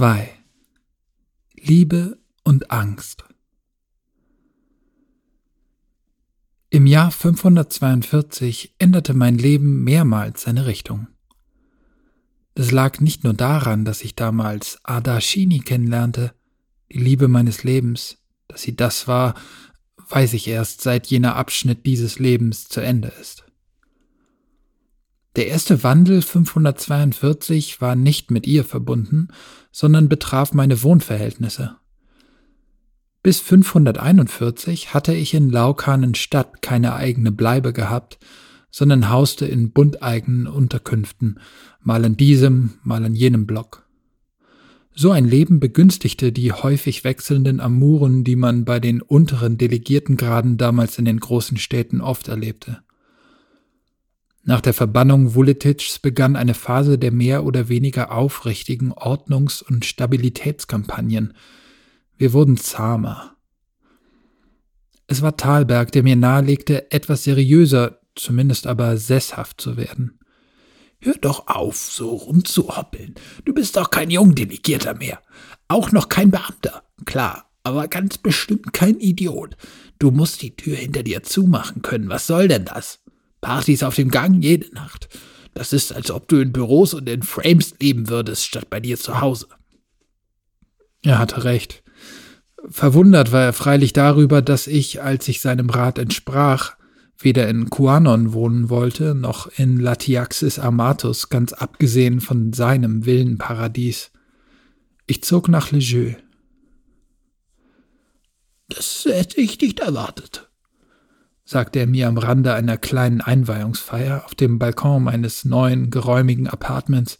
2 Liebe und Angst Im Jahr 542 änderte mein Leben mehrmals seine Richtung. Das lag nicht nur daran, dass ich damals Ada Shini kennenlernte, die Liebe meines Lebens, dass sie das war, weiß ich erst, seit jener Abschnitt dieses Lebens zu Ende ist. Der erste Wandel 542 war nicht mit ihr verbunden, sondern betraf meine Wohnverhältnisse. Bis 541 hatte ich in Laukanenstadt keine eigene Bleibe gehabt, sondern hauste in bunteigenen Unterkünften, mal in diesem, mal in jenem Block. So ein Leben begünstigte die häufig wechselnden Amuren, die man bei den unteren Delegiertengraden damals in den großen Städten oft erlebte. Nach der Verbannung Vuletitschs begann eine Phase der mehr oder weniger aufrichtigen Ordnungs- und Stabilitätskampagnen – wir wurden zahmer. Es war Thalberg, der mir nahelegte, etwas seriöser, zumindest aber sesshaft zu werden. Hör doch auf, so rumzuhoppeln. Du bist doch kein Jungdelegierter mehr. Auch noch kein Beamter. Klar, aber ganz bestimmt kein Idiot. Du musst die Tür hinter dir zumachen können. Was soll denn das? Partys auf dem Gang jede Nacht. Das ist, als ob du in Büros und in Frames leben würdest, statt bei dir zu Hause. Er hatte recht. Verwundert war er freilich darüber, dass ich, als ich seinem Rat entsprach, weder in Kuanon wohnen wollte, noch in Latiaxis Amatus, ganz abgesehen von seinem Villenparadies. Ich zog nach Lejeux. Das hätte ich nicht erwartet, sagte er mir am Rande einer kleinen Einweihungsfeier auf dem Balkon meines neuen, geräumigen Apartments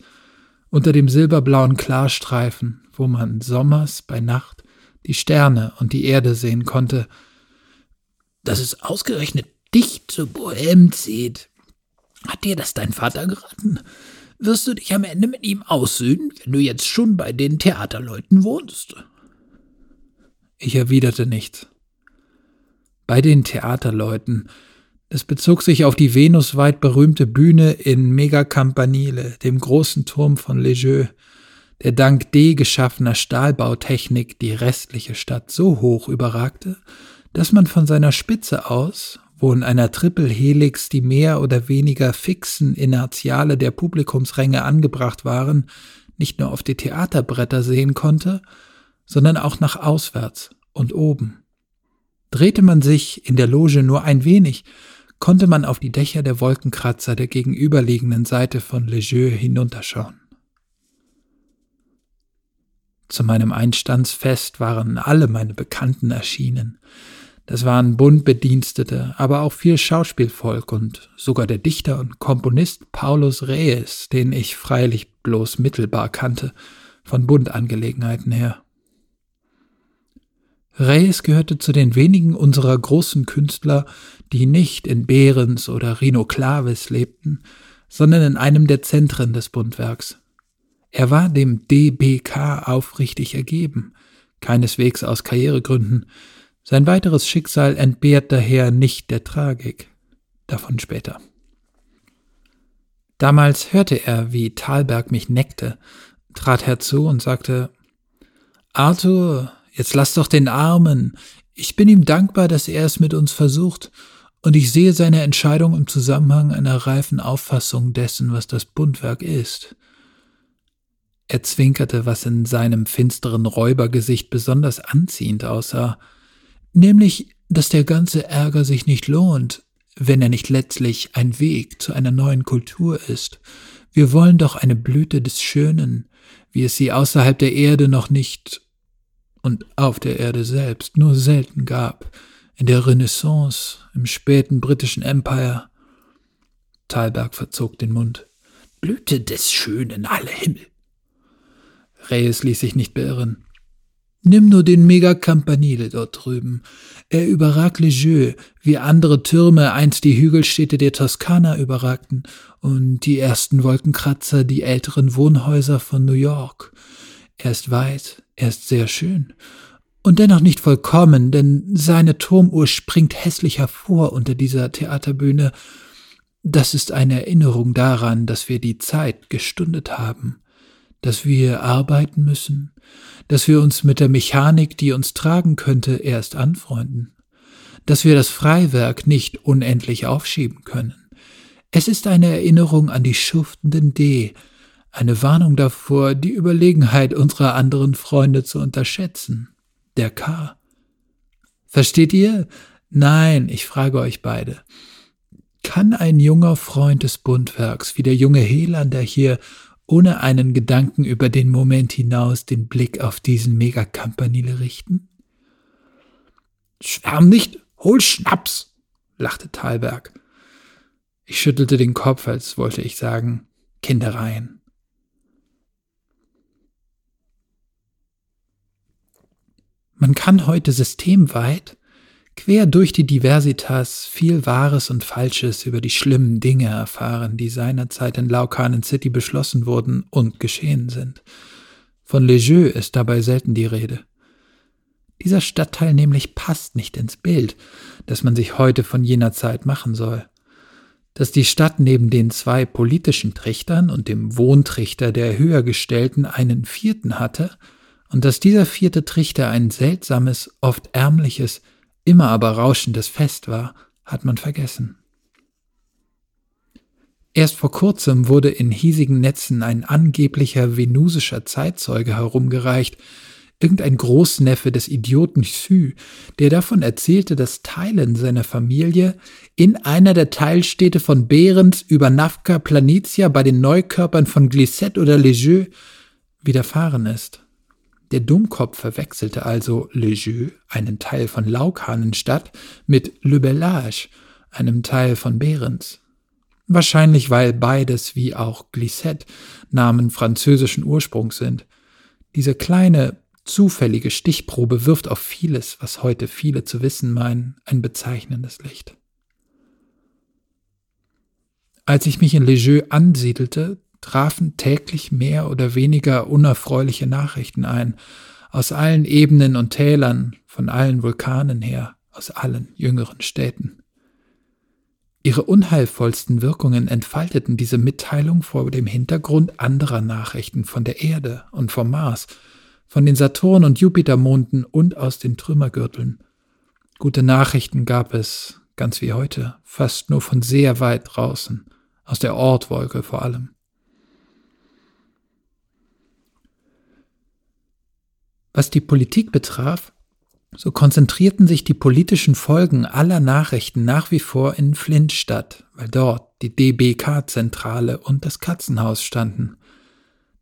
unter dem silberblauen Klarstreifen, wo man sommers bei Nacht die Sterne und die Erde sehen konnte. Dass es ausgerechnet dich zu Bohem zieht. Hat dir das dein Vater geraten? Wirst du dich am Ende mit ihm aussöhnen, wenn du jetzt schon bei den Theaterleuten wohnst? Ich erwiderte nichts. Bei den Theaterleuten. Es bezog sich auf die venusweit berühmte Bühne in Megacampanile, dem großen Turm von Lejeux, der dank D geschaffener Stahlbautechnik die restliche Stadt so hoch überragte, dass man von seiner Spitze aus, wo in einer Triple-Helix die mehr oder weniger fixen Inertiale der Publikumsränge angebracht waren, nicht nur auf die Theaterbretter sehen konnte, sondern auch nach auswärts und oben. Drehte man sich in der Loge nur ein wenig, konnte man auf die Dächer der Wolkenkratzer der gegenüberliegenden Seite von Lejeux hinunterschauen. Zu meinem Einstandsfest waren alle meine Bekannten erschienen. Das waren Bundbedienstete, aber auch viel Schauspielvolk und sogar der Dichter und Komponist Paulus Reyes, den ich freilich bloß mittelbar kannte, von Bundangelegenheiten her. Reyes gehörte zu den wenigen unserer großen Künstler, die nicht in Behrens oder Rhino Clavis lebten, sondern in einem der Zentren des Bundwerks. Er war dem DBK aufrichtig ergeben, keineswegs aus Karrieregründen. Sein weiteres Schicksal entbehrt daher nicht der Tragik. Davon später. Damals hörte er, wie Thalberg mich neckte, trat herzu und sagte Arthur, jetzt lass doch den Armen. Ich bin ihm dankbar, dass er es mit uns versucht, und ich sehe seine Entscheidung im Zusammenhang einer reifen Auffassung dessen, was das Bundwerk ist. Er zwinkerte, was in seinem finsteren Räubergesicht besonders anziehend aussah, nämlich, dass der ganze Ärger sich nicht lohnt, wenn er nicht letztlich ein Weg zu einer neuen Kultur ist. Wir wollen doch eine Blüte des Schönen, wie es sie außerhalb der Erde noch nicht und auf der Erde selbst nur selten gab, in der Renaissance, im späten britischen Empire. Thalberg verzog den Mund. Blüte des Schönen, alle Himmel. Reyes ließ sich nicht beirren. Nimm nur den Mega Campanile dort drüben. Er überragt Lisieux, wie andere Türme einst die Hügelstädte der Toskana überragten und die ersten Wolkenkratzer die älteren Wohnhäuser von New York. Er ist weit, er ist sehr schön. Und dennoch nicht vollkommen, denn seine Turmuhr springt hässlich hervor unter dieser Theaterbühne. Das ist eine Erinnerung daran, dass wir die Zeit gestundet haben dass wir arbeiten müssen, dass wir uns mit der Mechanik, die uns tragen könnte, erst anfreunden, dass wir das Freiwerk nicht unendlich aufschieben können. Es ist eine Erinnerung an die schuftenden D, eine Warnung davor, die Überlegenheit unserer anderen Freunde zu unterschätzen. Der K. Versteht ihr? Nein, ich frage euch beide. Kann ein junger Freund des Bundwerks wie der junge Helander hier ohne einen Gedanken über den Moment hinaus den Blick auf diesen Megacampanile richten? Schwärm nicht, hol Schnaps, lachte Thalberg. Ich schüttelte den Kopf, als wollte ich sagen, Kindereien. Man kann heute systemweit quer durch die Diversitas viel Wahres und Falsches über die schlimmen Dinge erfahren, die seinerzeit in Laukanen City beschlossen wurden und geschehen sind. Von Le Jeu ist dabei selten die Rede. Dieser Stadtteil nämlich passt nicht ins Bild, das man sich heute von jener Zeit machen soll. Dass die Stadt neben den zwei politischen Trichtern und dem Wohntrichter der Höhergestellten einen vierten hatte, und dass dieser vierte Trichter ein seltsames, oft ärmliches, immer aber rauschendes Fest war, hat man vergessen. Erst vor kurzem wurde in hiesigen Netzen ein angeblicher venusischer Zeitzeuge herumgereicht, irgendein Großneffe des Idioten Xu, der davon erzählte, dass Teilen seiner Familie in einer der Teilstädte von Behrens über Nafka Planitia bei den Neukörpern von Glissette oder Legeux widerfahren ist. Der Dummkopf verwechselte also Le Jeu, einen Teil von Laukhanenstadt, mit Le Bellage, einem Teil von Behrens. Wahrscheinlich, weil beides wie auch Glissette Namen französischen Ursprungs sind. Diese kleine, zufällige Stichprobe wirft auf vieles, was heute viele zu wissen meinen, ein bezeichnendes Licht. Als ich mich in Le Jeu ansiedelte, trafen täglich mehr oder weniger unerfreuliche Nachrichten ein, aus allen Ebenen und Tälern, von allen Vulkanen her, aus allen jüngeren Städten. Ihre unheilvollsten Wirkungen entfalteten diese Mitteilung vor dem Hintergrund anderer Nachrichten von der Erde und vom Mars, von den Saturn- und Jupitermonden und aus den Trümmergürteln. Gute Nachrichten gab es, ganz wie heute, fast nur von sehr weit draußen, aus der Ortwolke vor allem. Was die Politik betraf, so konzentrierten sich die politischen Folgen aller Nachrichten nach wie vor in Flint statt, weil dort die DBK-Zentrale und das Katzenhaus standen.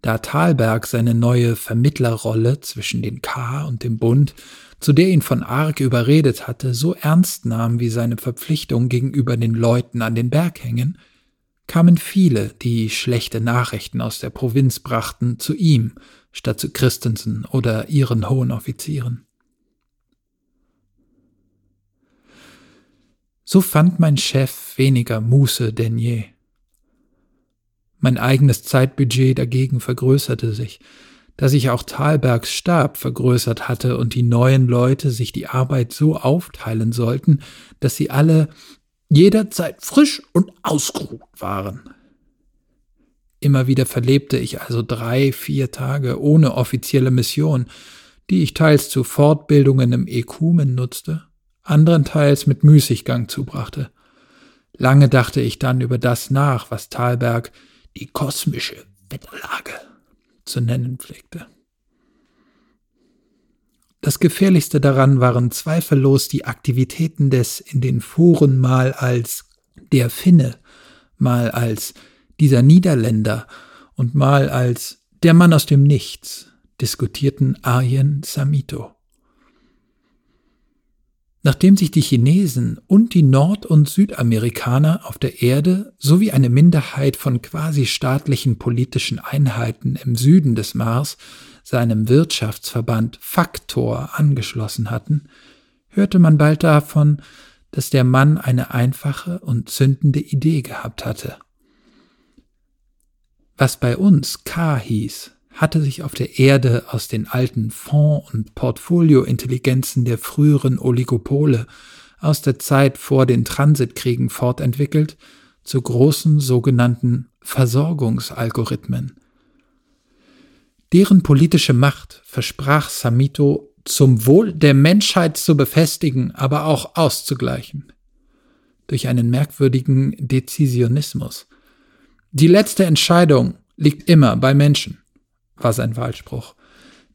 Da Thalberg seine neue Vermittlerrolle zwischen den K und dem Bund, zu der ihn von Arg überredet hatte, so ernst nahm wie seine Verpflichtung gegenüber den Leuten an den Berghängen, kamen viele, die schlechte Nachrichten aus der Provinz brachten, zu ihm statt zu Christensen oder ihren hohen Offizieren. So fand mein Chef weniger Muße denn je. Mein eigenes Zeitbudget dagegen vergrößerte sich, da sich auch Thalbergs Stab vergrößert hatte und die neuen Leute sich die Arbeit so aufteilen sollten, dass sie alle jederzeit frisch und ausgeruht waren. Immer wieder verlebte ich also drei, vier Tage ohne offizielle Mission, die ich teils zu Fortbildungen im Ekumen nutzte, andernteils mit Müßiggang zubrachte. Lange dachte ich dann über das nach, was Thalberg die kosmische Wetterlage zu nennen pflegte. Das Gefährlichste daran waren zweifellos die Aktivitäten des in den Foren mal als der Finne, mal als dieser Niederländer und mal als der Mann aus dem Nichts diskutierten Arjen Samito. Nachdem sich die Chinesen und die Nord- und Südamerikaner auf der Erde sowie eine Minderheit von quasi staatlichen politischen Einheiten im Süden des Mars seinem Wirtschaftsverband Faktor angeschlossen hatten, hörte man bald davon, dass der Mann eine einfache und zündende Idee gehabt hatte. Was bei uns K hieß, hatte sich auf der Erde aus den alten Fonds- und Portfoliointelligenzen der früheren Oligopole aus der Zeit vor den Transitkriegen fortentwickelt zu großen sogenannten Versorgungsalgorithmen. Deren politische Macht versprach Samito zum Wohl der Menschheit zu befestigen, aber auch auszugleichen. Durch einen merkwürdigen Dezisionismus. Die letzte Entscheidung liegt immer bei Menschen, war sein Wahlspruch.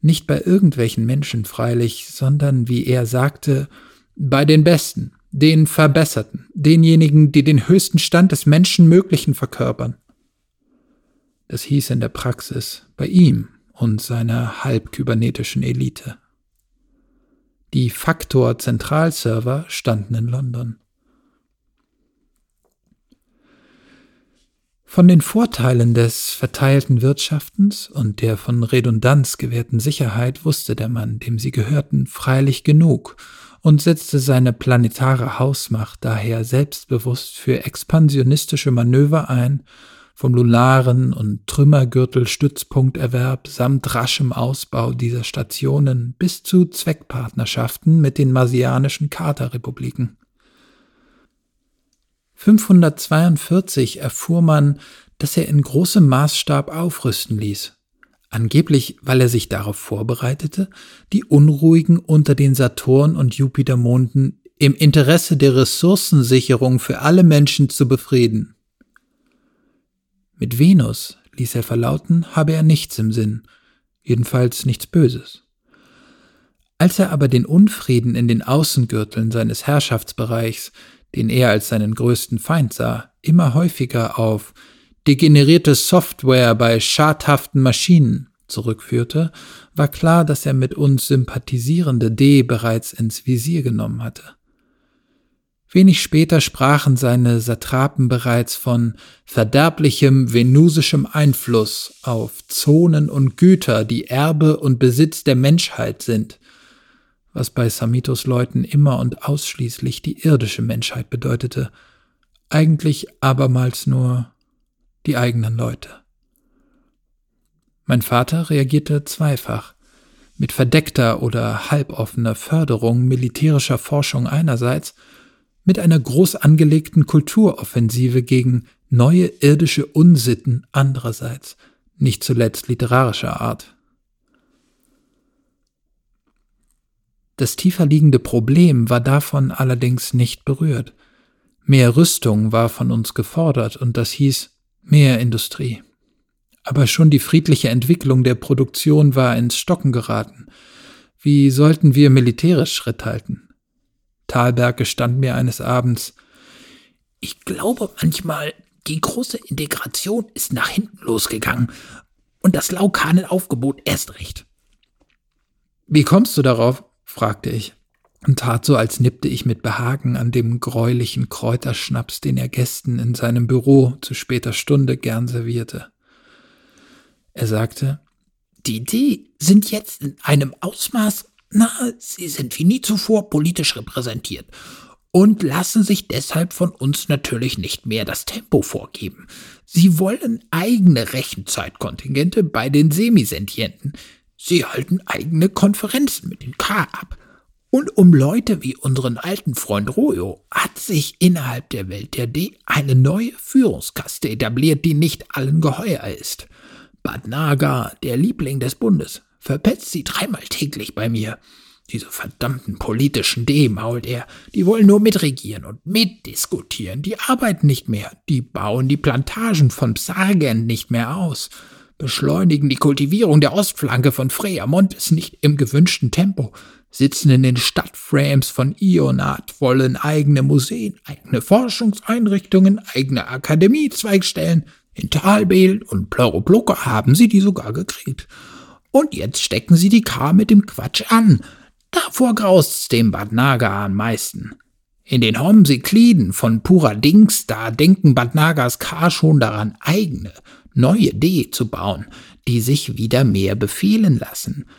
Nicht bei irgendwelchen Menschen freilich, sondern, wie er sagte, bei den Besten, den Verbesserten, denjenigen, die den höchsten Stand des Menschenmöglichen verkörpern. Das hieß in der Praxis bei ihm und seiner halbkybernetischen Elite. Die Faktor-Zentralserver standen in London. Von den Vorteilen des verteilten Wirtschaftens und der von Redundanz gewährten Sicherheit wusste der Mann, dem sie gehörten, freilich genug und setzte seine planetare Hausmacht daher selbstbewusst für expansionistische Manöver ein, vom lunaren und Trümmergürtel-Stützpunkterwerb samt raschem Ausbau dieser Stationen bis zu Zweckpartnerschaften mit den marsianischen Katerrepubliken. 542 erfuhr man, dass er in großem Maßstab aufrüsten ließ angeblich weil er sich darauf vorbereitete, die Unruhigen unter den Saturn- und Jupitermonden im Interesse der Ressourcensicherung für alle Menschen zu befrieden. Mit Venus, ließ er verlauten, habe er nichts im Sinn, jedenfalls nichts Böses. Als er aber den Unfrieden in den Außengürteln seines Herrschaftsbereichs, den er als seinen größten Feind sah, immer häufiger auf degenerierte Software bei schadhaften Maschinen zurückführte, war klar, dass er mit uns sympathisierende D bereits ins Visier genommen hatte. Wenig später sprachen seine Satrapen bereits von verderblichem venusischem Einfluss auf Zonen und Güter, die Erbe und Besitz der Menschheit sind, was bei Samitos Leuten immer und ausschließlich die irdische Menschheit bedeutete, eigentlich abermals nur die eigenen Leute. Mein Vater reagierte zweifach, mit verdeckter oder halboffener Förderung militärischer Forschung einerseits, mit einer groß angelegten Kulturoffensive gegen neue irdische Unsitten andererseits, nicht zuletzt literarischer Art. Das tiefer liegende Problem war davon allerdings nicht berührt. Mehr Rüstung war von uns gefordert, und das hieß mehr Industrie. Aber schon die friedliche Entwicklung der Produktion war ins Stocken geraten. Wie sollten wir militärisch Schritt halten? Thalberg gestand mir eines Abends, ich glaube manchmal, die große Integration ist nach hinten losgegangen und das Laukanenaufgebot erst recht. Wie kommst du darauf? Fragte ich und tat so, als nippte ich mit Behagen an dem gräulichen Kräuterschnaps, den er Gästen in seinem Büro zu später Stunde gern servierte. Er sagte, die Idee sind jetzt in einem Ausmaß, na, sie sind wie nie zuvor politisch repräsentiert und lassen sich deshalb von uns natürlich nicht mehr das Tempo vorgeben. Sie wollen eigene Rechenzeitkontingente bei den Semisentienten. Sie halten eigene Konferenzen mit den K ab. Und um Leute wie unseren alten Freund Royo hat sich innerhalb der Welt der D eine neue Führungskaste etabliert, die nicht allen geheuer ist. Bad Naga, der Liebling des Bundes, verpetzt sie dreimal täglich bei mir. Diese verdammten politischen D, mault er, die wollen nur mitregieren und mitdiskutieren, die arbeiten nicht mehr, die bauen die Plantagen von Psargent nicht mehr aus, beschleunigen die Kultivierung der Ostflanke von Freamontes nicht im gewünschten Tempo, sitzen in den Stadtframes von Ionat, wollen eigene Museen, eigene Forschungseinrichtungen, eigene Akademiezweigstellen. In Talbel und Pleuroplucker haben sie die sogar gekriegt. Und jetzt stecken sie die K mit dem Quatsch an. Davor graust's dem Bad Naga am meisten. In den Homsikliden von Pura Dings, da denken Bad Nagas K schon daran, eigene, neue D zu bauen, die sich wieder mehr befehlen lassen –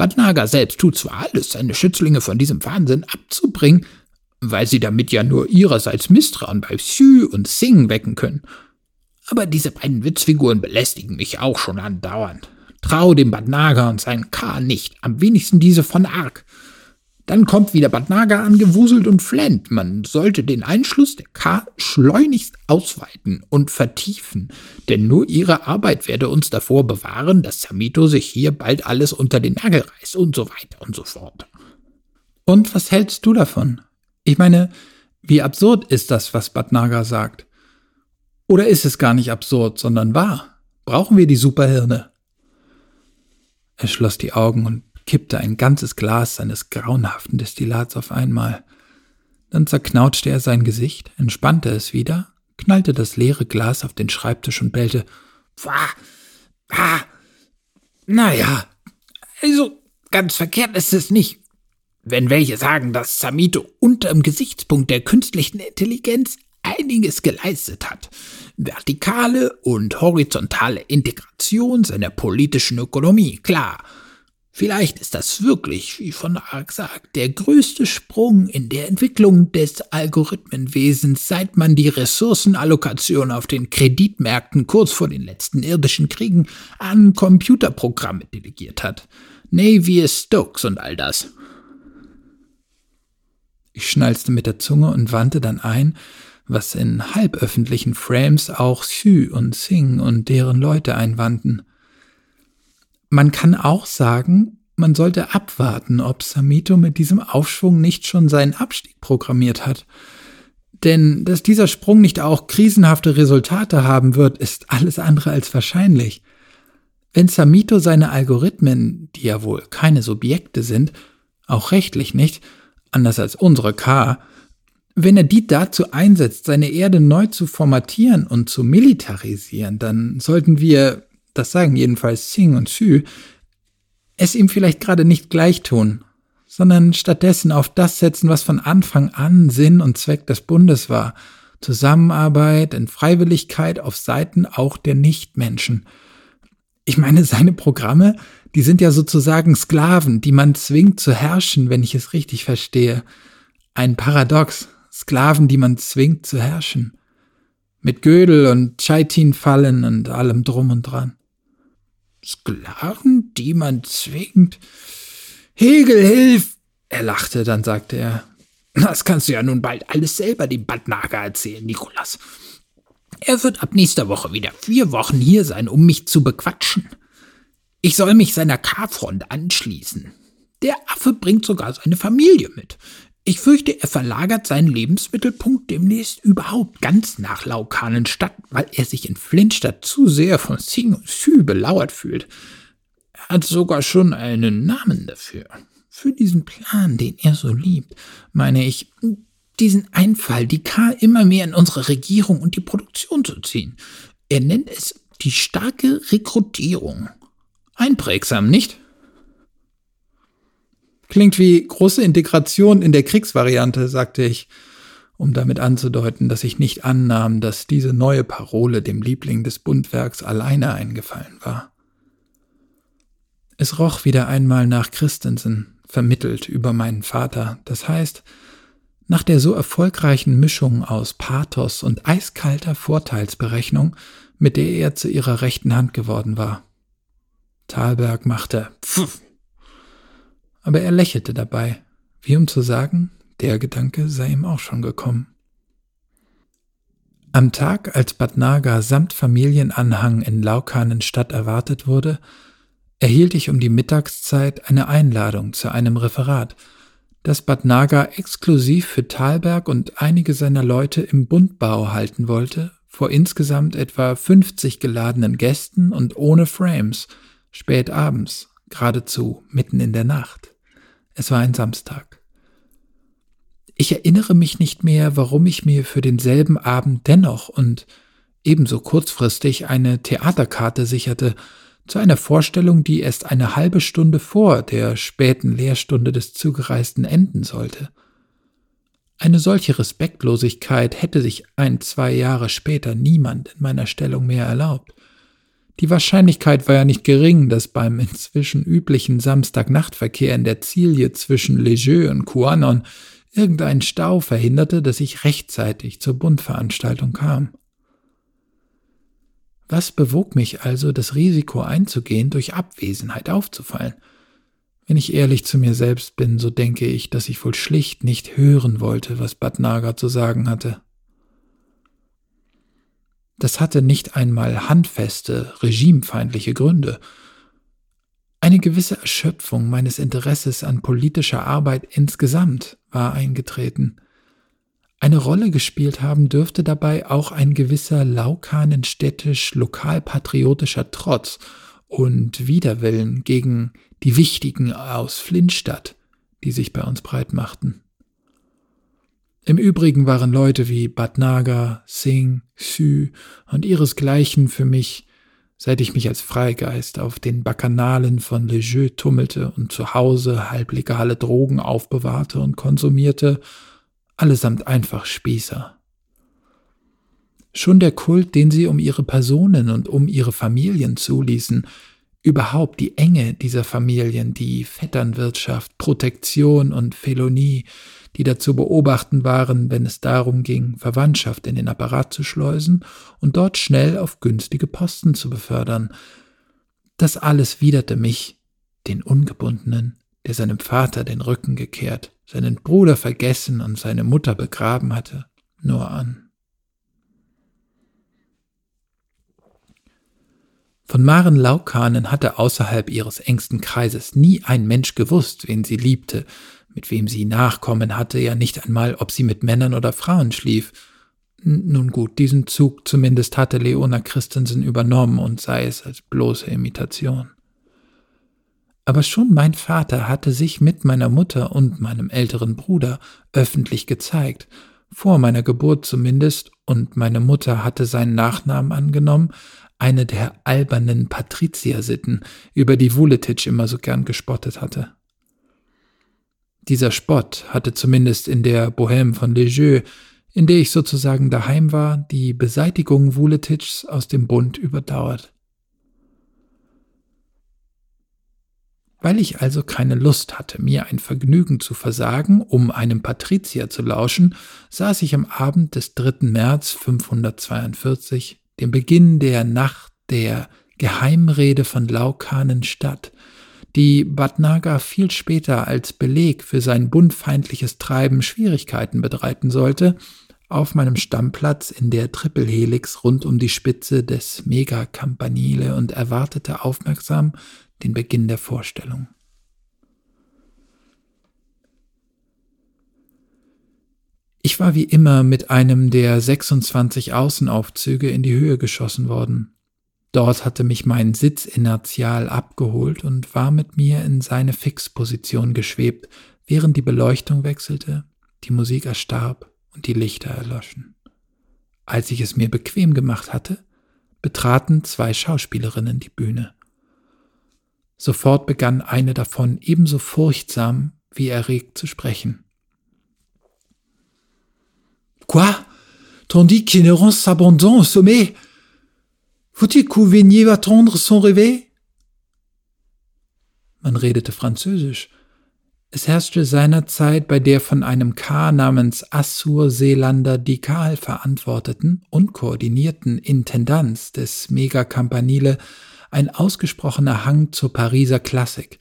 Bad Naga selbst tut zwar alles, seine Schützlinge von diesem Wahnsinn abzubringen, weil sie damit ja nur ihrerseits Misstrauen bei Xu und Sing wecken können. Aber diese beiden Witzfiguren belästigen mich auch schon andauernd. Trau dem Bad Naga und seinen K nicht, am wenigsten diese von Ark. Dann kommt wieder Bad Naga angewuselt und flennt. Man sollte den Einschluss der K schleunigst ausweiten und vertiefen, denn nur ihre Arbeit werde uns davor bewahren, dass Samito sich hier bald alles unter den Nagel reißt und so weiter und so fort. Und was hältst du davon? Ich meine, wie absurd ist das, was Bad Naga sagt? Oder ist es gar nicht absurd, sondern wahr? Brauchen wir die Superhirne? Er schloss die Augen und kippte ein ganzes Glas seines grauenhaften Destillats auf einmal. Dann zerknautschte er sein Gesicht, entspannte es wieder, knallte das leere Glas auf den Schreibtisch und bellte. Wah, wah, naja, also ganz verkehrt ist es nicht. Wenn welche sagen, dass Samito unter dem Gesichtspunkt der künstlichen Intelligenz einiges geleistet hat. Vertikale und horizontale Integration seiner politischen Ökonomie, klar. Vielleicht ist das wirklich, wie von Ark sagt, der größte Sprung in der Entwicklung des Algorithmenwesens, seit man die Ressourcenallokation auf den Kreditmärkten kurz vor den letzten irdischen Kriegen an Computerprogramme delegiert hat. Navier Stokes und all das. Ich schnalzte mit der Zunge und wandte dann ein, was in halböffentlichen Frames auch Xu und Sing und deren Leute einwandten. Man kann auch sagen, man sollte abwarten, ob Samito mit diesem Aufschwung nicht schon seinen Abstieg programmiert hat. Denn dass dieser Sprung nicht auch krisenhafte Resultate haben wird, ist alles andere als wahrscheinlich. Wenn Samito seine Algorithmen, die ja wohl keine Subjekte sind, auch rechtlich nicht, anders als unsere K, wenn er die dazu einsetzt, seine Erde neu zu formatieren und zu militarisieren, dann sollten wir, das sagen jedenfalls Sing und Xu, es ihm vielleicht gerade nicht gleich tun, sondern stattdessen auf das setzen, was von Anfang an Sinn und Zweck des Bundes war. Zusammenarbeit in Freiwilligkeit auf Seiten auch der Nichtmenschen. Ich meine, seine Programme, die sind ja sozusagen Sklaven, die man zwingt zu herrschen, wenn ich es richtig verstehe. Ein Paradox. Sklaven, die man zwingt zu herrschen. Mit Gödel und Chaitin-Fallen und allem drum und dran. Sklaven, die man zwingt. Hegel, hilf! Er lachte, dann sagte er, das kannst du ja nun bald alles selber dem Badnager erzählen, Nikolas. Er wird ab nächster Woche wieder vier Wochen hier sein, um mich zu bequatschen. Ich soll mich seiner K-Front anschließen. Der Affe bringt sogar seine Familie mit. Ich fürchte, er verlagert seinen Lebensmittelpunkt demnächst überhaupt ganz nach Laukanenstadt, weil er sich in Flintstadt zu sehr von Sing und Sü belauert fühlt. Er hat sogar schon einen Namen dafür. Für diesen Plan, den er so liebt, meine ich, diesen Einfall, die K immer mehr in unsere Regierung und die Produktion zu ziehen. Er nennt es die starke Rekrutierung. Einprägsam, nicht? Klingt wie große Integration in der Kriegsvariante, sagte ich, um damit anzudeuten, dass ich nicht annahm, dass diese neue Parole dem Liebling des Bundwerks alleine eingefallen war. Es roch wieder einmal nach Christensen, vermittelt über meinen Vater, das heißt, nach der so erfolgreichen Mischung aus Pathos und eiskalter Vorteilsberechnung, mit der er zu ihrer rechten Hand geworden war. Thalberg machte Pfff aber er lächelte dabei, wie um zu sagen, der Gedanke sei ihm auch schon gekommen. Am Tag, als Bad Naga samt Familienanhang in Laukanenstadt erwartet wurde, erhielt ich um die Mittagszeit eine Einladung zu einem Referat, das Bad Naga exklusiv für Thalberg und einige seiner Leute im Bundbau halten wollte, vor insgesamt etwa 50 geladenen Gästen und ohne Frames, spät abends, geradezu mitten in der Nacht. Es war ein Samstag. Ich erinnere mich nicht mehr, warum ich mir für denselben Abend dennoch und ebenso kurzfristig eine Theaterkarte sicherte, zu einer Vorstellung, die erst eine halbe Stunde vor der späten Lehrstunde des Zugereisten enden sollte. Eine solche Respektlosigkeit hätte sich ein, zwei Jahre später niemand in meiner Stellung mehr erlaubt. Die Wahrscheinlichkeit war ja nicht gering, dass beim inzwischen üblichen Samstagnachtverkehr in der Zilie zwischen Lejeux und Kuanon irgendein Stau verhinderte, dass ich rechtzeitig zur Bundveranstaltung kam. Was bewog mich also, das Risiko einzugehen, durch Abwesenheit aufzufallen? Wenn ich ehrlich zu mir selbst bin, so denke ich, dass ich wohl schlicht nicht hören wollte, was Bhatnagar zu sagen hatte. Das hatte nicht einmal handfeste, regimefeindliche Gründe. Eine gewisse Erschöpfung meines Interesses an politischer Arbeit insgesamt war eingetreten. Eine Rolle gespielt haben dürfte dabei auch ein gewisser laukanenstädtisch lokalpatriotischer Trotz und Widerwillen gegen die Wichtigen aus Flintstadt, die sich bei uns breit machten. Im Übrigen waren Leute wie Bhatnagar, Singh, Xu und ihresgleichen für mich, seit ich mich als Freigeist auf den Bacchanalen von Le Jeu tummelte und zu Hause halblegale Drogen aufbewahrte und konsumierte, allesamt einfach Spießer. Schon der Kult, den sie um ihre Personen und um ihre Familien zuließen, überhaupt die Enge dieser Familien, die Vetternwirtschaft, Protektion und Felonie, die dazu beobachten waren, wenn es darum ging, Verwandtschaft in den Apparat zu schleusen und dort schnell auf günstige Posten zu befördern. Das alles widerte mich, den Ungebundenen, der seinem Vater den Rücken gekehrt, seinen Bruder vergessen und seine Mutter begraben hatte, nur an. Von Maren Laukanen hatte außerhalb ihres engsten Kreises nie ein Mensch gewusst, wen sie liebte, mit wem sie Nachkommen hatte, ja nicht einmal, ob sie mit Männern oder Frauen schlief. Nun gut, diesen Zug zumindest hatte Leona Christensen übernommen und sei es als bloße Imitation. Aber schon mein Vater hatte sich mit meiner Mutter und meinem älteren Bruder öffentlich gezeigt, vor meiner Geburt zumindest, und meine Mutter hatte seinen Nachnamen angenommen, eine der albernen Patriziersitten, über die Vuletic immer so gern gespottet hatte. Dieser Spott hatte zumindest in der Bohème von Lejeune, in der ich sozusagen daheim war, die Beseitigung Vuletics aus dem Bund überdauert. Weil ich also keine Lust hatte, mir ein Vergnügen zu versagen, um einem Patrizier zu lauschen, saß ich am Abend des 3. März 542, dem Beginn der Nacht der Geheimrede von Laukanen statt, die Bhatnagar viel später als Beleg für sein bundfeindliches Treiben Schwierigkeiten bereiten sollte, auf meinem Stammplatz in der Trippelhelix rund um die Spitze des Megacampanile und erwartete aufmerksam den Beginn der Vorstellung. Ich war wie immer mit einem der 26 Außenaufzüge in die Höhe geschossen worden. Dort hatte mich mein Sitz inertial abgeholt und war mit mir in seine Fixposition geschwebt, während die Beleuchtung wechselte, die Musik erstarb und die Lichter erloschen. Als ich es mir bequem gemacht hatte, betraten zwei Schauspielerinnen die Bühne. Sofort begann eine davon ebenso furchtsam wie erregt zu sprechen. Quoi? Tandis qu'Inerance s'abandonne au sommet, Faut-il que vous veniez attendre son réveil? Man redete Französisch. Es herrschte seinerzeit bei der von einem K namens Assur-Seelander Dikal verantworteten und koordinierten Intendanz des Megacampanile ein ausgesprochener Hang zur Pariser Klassik,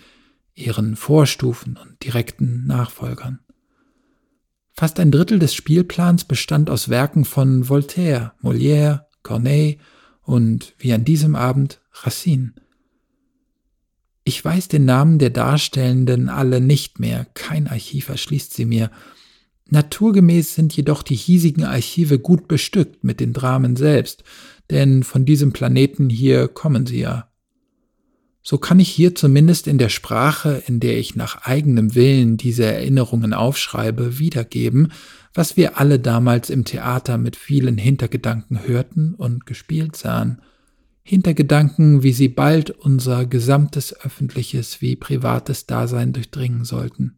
ihren Vorstufen und direkten Nachfolgern. Fast ein Drittel des Spielplans bestand aus Werken von Voltaire, Molière, Corneille und wie an diesem Abend Racine. Ich weiß den Namen der Darstellenden alle nicht mehr, kein Archiv erschließt sie mir. Naturgemäß sind jedoch die hiesigen Archive gut bestückt mit den Dramen selbst, denn von diesem Planeten hier kommen sie ja. So kann ich hier zumindest in der Sprache, in der ich nach eigenem Willen diese Erinnerungen aufschreibe, wiedergeben, was wir alle damals im Theater mit vielen Hintergedanken hörten und gespielt sahen. Hintergedanken, wie sie bald unser gesamtes öffentliches wie privates Dasein durchdringen sollten.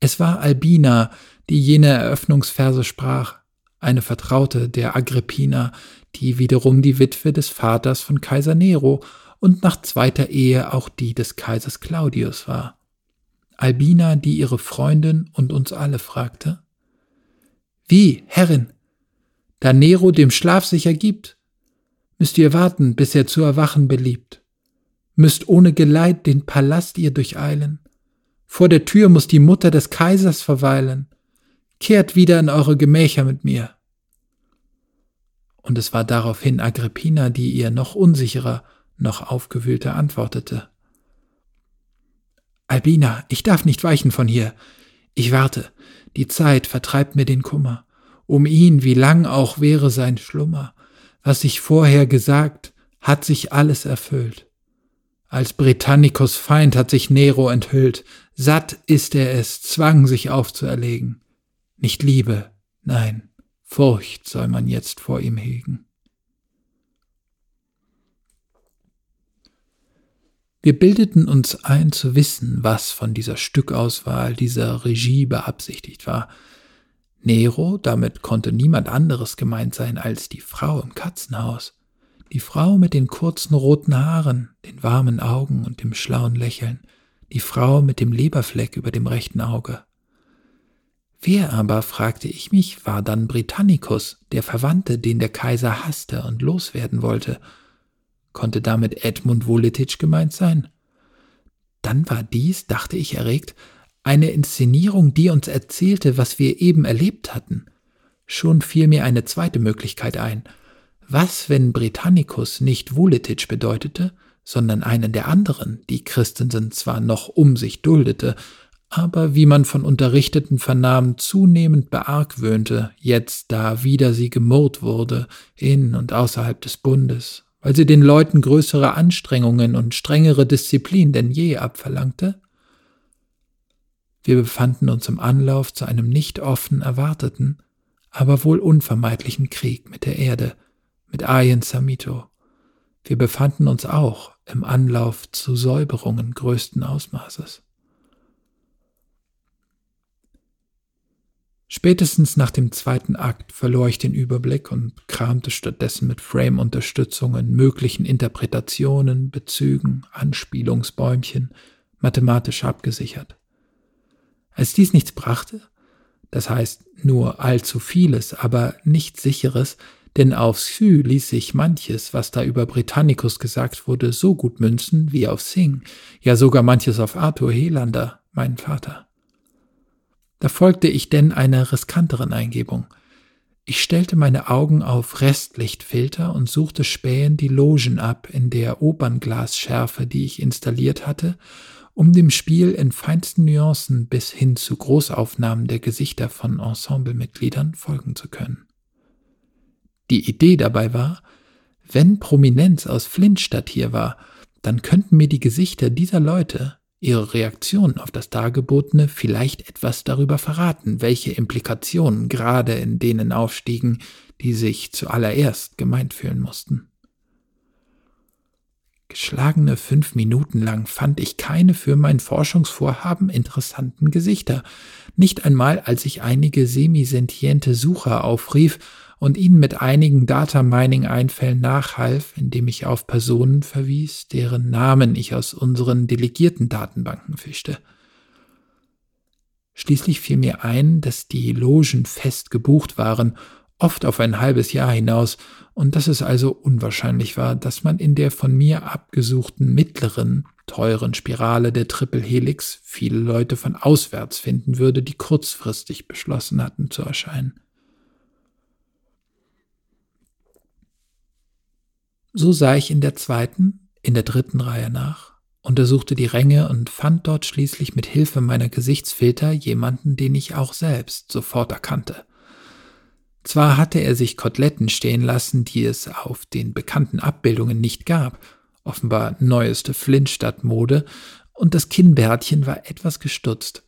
Es war Albina, die jene Eröffnungsverse sprach, eine Vertraute der Agrippina, die wiederum die Witwe des Vaters von Kaiser Nero und nach zweiter Ehe auch die des Kaisers Claudius war. Albina, die ihre Freundin und uns alle fragte. Wie, Herrin? Da Nero dem Schlaf sich ergibt, müsst ihr warten, bis er zu erwachen beliebt. müsst ohne Geleit den Palast ihr durcheilen. Vor der Tür muss die Mutter des Kaisers verweilen. Kehrt wieder in eure Gemächer mit mir. Und es war daraufhin Agrippina, die ihr noch unsicherer, noch aufgewühlter antwortete. Albina, ich darf nicht weichen von hier. Ich warte, die Zeit vertreibt mir den Kummer. Um ihn, wie lang auch wäre sein Schlummer, was ich vorher gesagt, hat sich alles erfüllt. Als Britannicus Feind hat sich Nero enthüllt, satt ist er es, Zwang sich aufzuerlegen. Nicht Liebe, nein, Furcht soll man jetzt vor ihm hegen. Wir bildeten uns ein zu wissen, was von dieser Stückauswahl, dieser Regie beabsichtigt war. Nero, damit konnte niemand anderes gemeint sein als die Frau im Katzenhaus. Die Frau mit den kurzen roten Haaren, den warmen Augen und dem schlauen Lächeln, die Frau mit dem Leberfleck über dem rechten Auge. Wer aber, fragte ich mich, war dann Britannicus, der Verwandte, den der Kaiser hasste und loswerden wollte? Konnte damit Edmund Woletitsch gemeint sein? Dann war dies, dachte ich erregt, eine Inszenierung, die uns erzählte, was wir eben erlebt hatten. Schon fiel mir eine zweite Möglichkeit ein – was, wenn Britannicus nicht Vuletic bedeutete, sondern einen der anderen, die Christensen zwar noch um sich duldete, aber wie man von Unterrichteten vernahm, zunehmend beargwöhnte, jetzt da wieder sie gemurrt wurde, in und außerhalb des Bundes, weil sie den Leuten größere Anstrengungen und strengere Disziplin denn je abverlangte? Wir befanden uns im Anlauf zu einem nicht offen erwarteten, aber wohl unvermeidlichen Krieg mit der Erde, mit Ayen Samito. Wir befanden uns auch im Anlauf zu Säuberungen größten Ausmaßes. Spätestens nach dem zweiten Akt verlor ich den Überblick und kramte stattdessen mit Frame-Unterstützungen, möglichen Interpretationen, Bezügen, Anspielungsbäumchen, mathematisch abgesichert. Als dies nichts brachte, das heißt nur allzu vieles, aber nichts Sicheres, denn auf Xu ließ sich manches, was da über Britannicus gesagt wurde, so gut münzen wie auf Singh, ja sogar manches auf Arthur Helander, meinen Vater. Da folgte ich denn einer riskanteren Eingebung. Ich stellte meine Augen auf Restlichtfilter und suchte spähend die Logen ab in der Opernglasschärfe, die ich installiert hatte, um dem Spiel in feinsten Nuancen bis hin zu Großaufnahmen der Gesichter von Ensemblemitgliedern folgen zu können. Die Idee dabei war, wenn Prominenz aus Flintstadt hier war, dann könnten mir die Gesichter dieser Leute, ihre Reaktionen auf das Dargebotene vielleicht etwas darüber verraten, welche Implikationen gerade in denen aufstiegen, die sich zuallererst gemeint fühlen mussten. Geschlagene fünf Minuten lang fand ich keine für mein Forschungsvorhaben interessanten Gesichter, nicht einmal als ich einige semisentiente Sucher aufrief und ihnen mit einigen Data-Mining-Einfällen nachhalf, indem ich auf Personen verwies, deren Namen ich aus unseren delegierten Datenbanken fischte. Schließlich fiel mir ein, dass die Logen fest gebucht waren, oft auf ein halbes Jahr hinaus, und dass es also unwahrscheinlich war, dass man in der von mir abgesuchten mittleren, teuren Spirale der Triple Helix viele Leute von auswärts finden würde, die kurzfristig beschlossen hatten zu erscheinen. So sah ich in der zweiten, in der dritten Reihe nach, untersuchte die Ränge und fand dort schließlich mit Hilfe meiner Gesichtsfilter jemanden, den ich auch selbst sofort erkannte. Zwar hatte er sich Koteletten stehen lassen, die es auf den bekannten Abbildungen nicht gab, offenbar neueste Flintstadt-Mode, und das Kinnbärtchen war etwas gestutzt,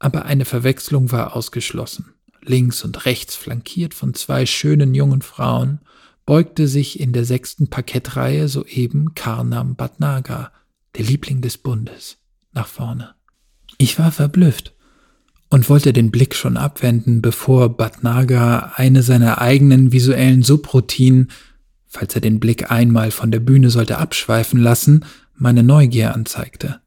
aber eine Verwechslung war ausgeschlossen. Links und rechts flankiert von zwei schönen jungen Frauen, beugte sich in der sechsten Parkettreihe soeben Karnam Bhatnagar, der Liebling des Bundes, nach vorne. Ich war verblüfft und wollte den Blick schon abwenden, bevor Bhatnagar eine seiner eigenen visuellen Subroutinen, falls er den Blick einmal von der Bühne sollte abschweifen lassen, meine Neugier anzeigte.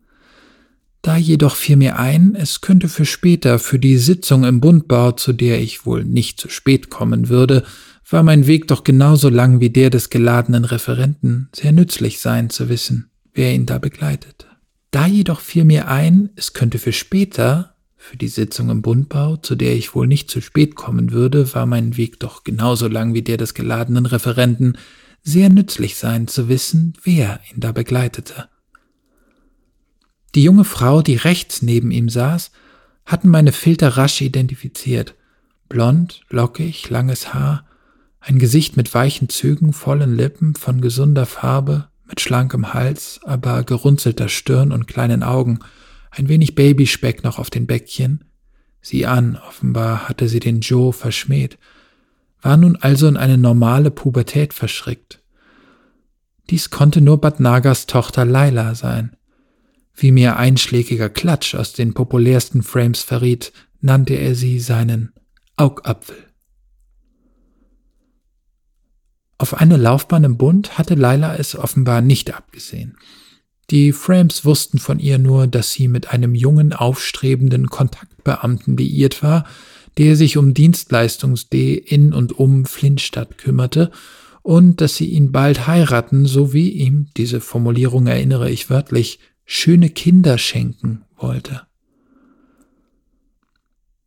Da jedoch fiel mir ein, es könnte für später, für die Sitzung im Bundbau, zu der ich wohl nicht zu spät kommen würde, war mein Weg doch genauso lang wie der des geladenen Referenten, sehr nützlich sein zu wissen, wer ihn da begleitete. Da jedoch fiel mir ein, es könnte für später, für die Sitzung im Bundbau, zu der ich wohl nicht zu spät kommen würde, war mein Weg doch genauso lang wie der des geladenen Referenten, sehr nützlich sein zu wissen, wer ihn da begleitete. Die junge Frau, die rechts neben ihm saß, hatten meine Filter rasch identifiziert. Blond, lockig, langes Haar, ein Gesicht mit weichen Zügen, vollen Lippen, von gesunder Farbe, mit schlankem Hals, aber gerunzelter Stirn und kleinen Augen, ein wenig Babyspeck noch auf den Bäckchen. Sieh an, offenbar hatte sie den Joe verschmäht, war nun also in eine normale Pubertät verschrickt. Dies konnte nur Bad Nagas Tochter Laila sein. Wie mir einschlägiger Klatsch aus den populärsten Frames verriet, nannte er sie seinen Augapfel. Auf eine Laufbahn im Bund hatte Laila es offenbar nicht abgesehen. Die Frames wussten von ihr nur, dass sie mit einem jungen, aufstrebenden Kontaktbeamten liiert war, der sich um Dienstleistungs-D in und um Flintstadt kümmerte und dass sie ihn bald heiraten, so wie ihm, diese Formulierung erinnere ich wörtlich, schöne Kinder schenken wollte.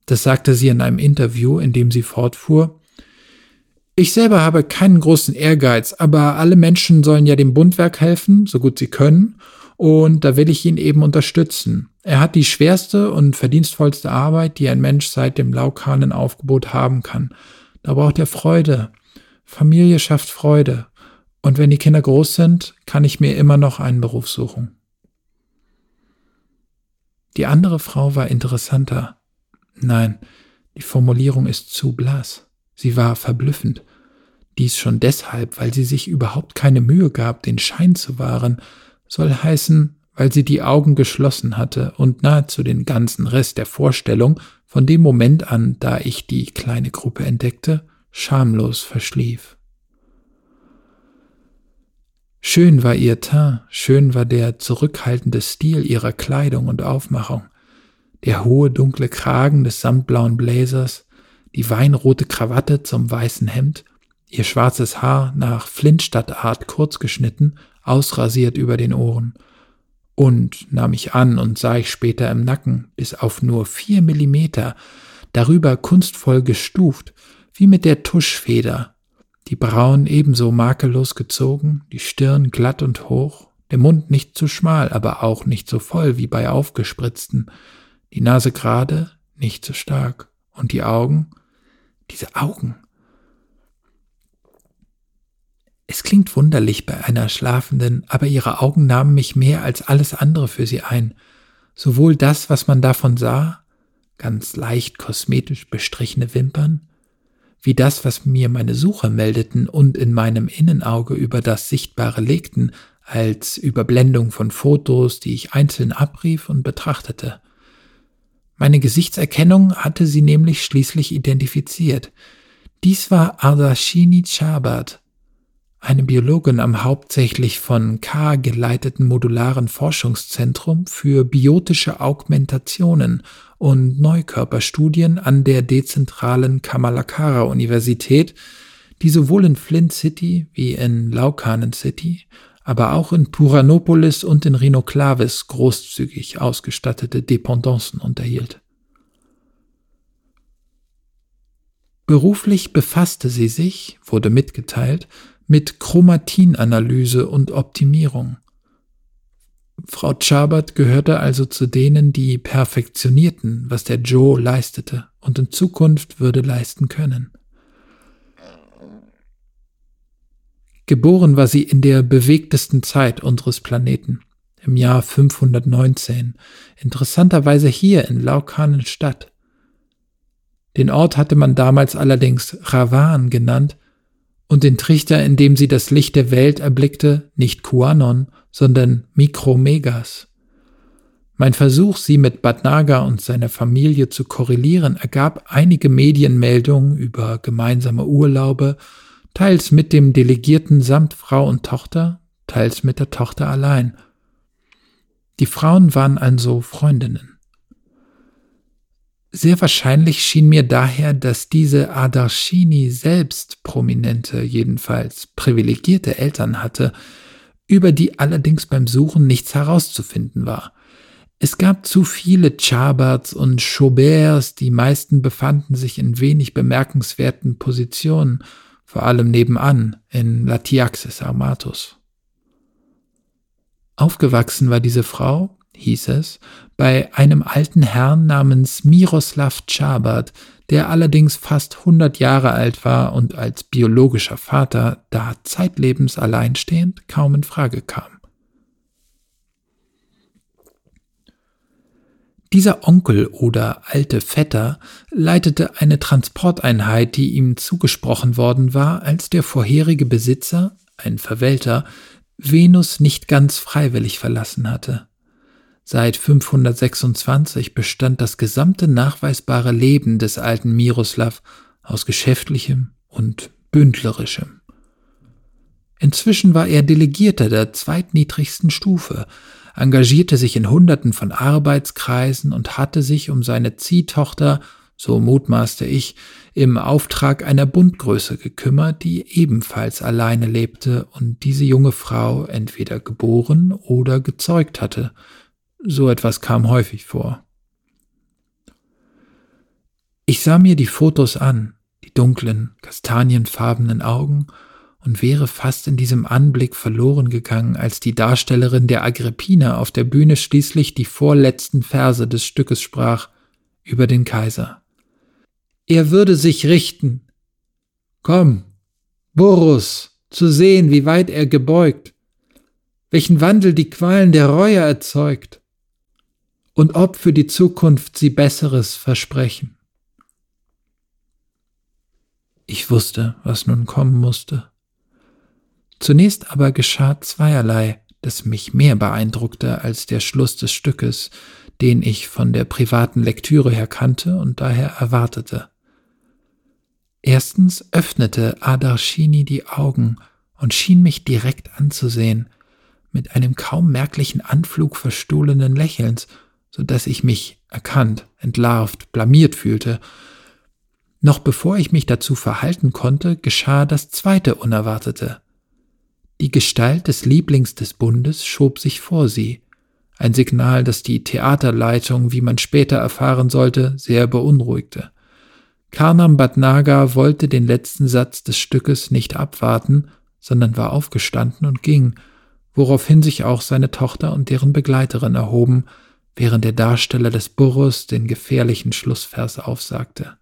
Das sagte sie in einem Interview, in dem sie fortfuhr, ich selber habe keinen großen Ehrgeiz, aber alle Menschen sollen ja dem Bundwerk helfen, so gut sie können, und da will ich ihn eben unterstützen. Er hat die schwerste und verdienstvollste Arbeit, die ein Mensch seit dem Laukanenaufgebot haben kann. Da braucht er Freude. Familie schafft Freude. Und wenn die Kinder groß sind, kann ich mir immer noch einen Beruf suchen. Die andere Frau war interessanter. Nein, die Formulierung ist zu blass. Sie war verblüffend. Dies schon deshalb, weil sie sich überhaupt keine Mühe gab, den Schein zu wahren, soll heißen, weil sie die Augen geschlossen hatte und nahezu den ganzen Rest der Vorstellung von dem Moment an, da ich die kleine Gruppe entdeckte, schamlos verschlief. Schön war ihr Teint, schön war der zurückhaltende Stil ihrer Kleidung und Aufmachung, der hohe dunkle Kragen des samtblauen Blazers, die weinrote Krawatte zum weißen Hemd, ihr schwarzes Haar nach Flintstadtart kurz geschnitten, ausrasiert über den Ohren, und nahm ich an und sah ich später im Nacken, bis auf nur vier Millimeter, darüber kunstvoll gestuft, wie mit der Tuschfeder, die Brauen ebenso makellos gezogen, die Stirn glatt und hoch, der Mund nicht zu schmal, aber auch nicht so voll wie bei aufgespritzten, die Nase gerade, nicht zu stark, und die Augen, diese Augen. Es klingt wunderlich bei einer Schlafenden, aber ihre Augen nahmen mich mehr als alles andere für sie ein. Sowohl das, was man davon sah, ganz leicht kosmetisch bestrichene Wimpern, wie das, was mir meine Sucher meldeten und in meinem Innenauge über das Sichtbare legten, als Überblendung von Fotos, die ich einzeln abrief und betrachtete. Meine Gesichtserkennung hatte sie nämlich schließlich identifiziert. Dies war Ardashini Chabat, eine Biologin am hauptsächlich von K geleiteten modularen Forschungszentrum für biotische Augmentationen und Neukörperstudien an der dezentralen Kamalakara Universität, die sowohl in Flint City wie in Laukanen City aber auch in Puranopolis und in Rhinoklavis großzügig ausgestattete Dependancen unterhielt. Beruflich befasste sie sich, wurde mitgeteilt, mit Chromatinanalyse und Optimierung. Frau Chabert gehörte also zu denen, die perfektionierten, was der Joe leistete und in Zukunft würde leisten können. Geboren war sie in der bewegtesten Zeit unseres Planeten, im Jahr 519, interessanterweise hier in Laukanenstadt. Den Ort hatte man damals allerdings Ravan genannt und den Trichter, in dem sie das Licht der Welt erblickte, nicht Kuanon, sondern Mikromegas. Mein Versuch, sie mit Bad Naga und seiner Familie zu korrelieren, ergab einige Medienmeldungen über gemeinsame Urlaube teils mit dem Delegierten samt Frau und Tochter, teils mit der Tochter allein. Die Frauen waren also Freundinnen. Sehr wahrscheinlich schien mir daher, dass diese Adarshini selbst prominente, jedenfalls privilegierte Eltern hatte, über die allerdings beim Suchen nichts herauszufinden war. Es gab zu viele Chaberts und Chauberts, die meisten befanden sich in wenig bemerkenswerten Positionen, vor allem nebenan in Latiaxis Armatus. Aufgewachsen war diese Frau, hieß es, bei einem alten Herrn namens Miroslav Chabert, der allerdings fast hundert Jahre alt war und als biologischer Vater, da zeitlebens alleinstehend, kaum in Frage kam. Dieser Onkel oder alte Vetter leitete eine Transporteinheit, die ihm zugesprochen worden war, als der vorherige Besitzer, ein Verwälter, Venus nicht ganz freiwillig verlassen hatte. Seit 526 bestand das gesamte nachweisbare Leben des alten Miroslav aus geschäftlichem und bündlerischem. Inzwischen war er Delegierter der zweitniedrigsten Stufe, engagierte sich in Hunderten von Arbeitskreisen und hatte sich um seine Ziehtochter, so mutmaßte ich, im Auftrag einer Bundgröße gekümmert, die ebenfalls alleine lebte und diese junge Frau entweder geboren oder gezeugt hatte. So etwas kam häufig vor. Ich sah mir die Fotos an, die dunklen, kastanienfarbenen Augen, und wäre fast in diesem Anblick verloren gegangen, als die Darstellerin der Agrippina auf der Bühne schließlich die vorletzten Verse des Stückes sprach über den Kaiser. Er würde sich richten. Komm, Burrus, zu sehen, wie weit er gebeugt, welchen Wandel die Qualen der Reue erzeugt und ob für die Zukunft sie Besseres versprechen. Ich wusste, was nun kommen musste. Zunächst aber geschah zweierlei, das mich mehr beeindruckte als der Schluss des Stückes, den ich von der privaten Lektüre her kannte und daher erwartete. Erstens öffnete Adarshini die Augen und schien mich direkt anzusehen, mit einem kaum merklichen Anflug verstohlenen Lächelns, so dass ich mich erkannt, entlarvt, blamiert fühlte. Noch bevor ich mich dazu verhalten konnte, geschah das zweite Unerwartete. Die Gestalt des Lieblings des Bundes schob sich vor sie, ein Signal, das die Theaterleitung, wie man später erfahren sollte, sehr beunruhigte. Karnam Bhatnagar wollte den letzten Satz des Stückes nicht abwarten, sondern war aufgestanden und ging, woraufhin sich auch seine Tochter und deren Begleiterin erhoben, während der Darsteller des Burrus den gefährlichen Schlussvers aufsagte.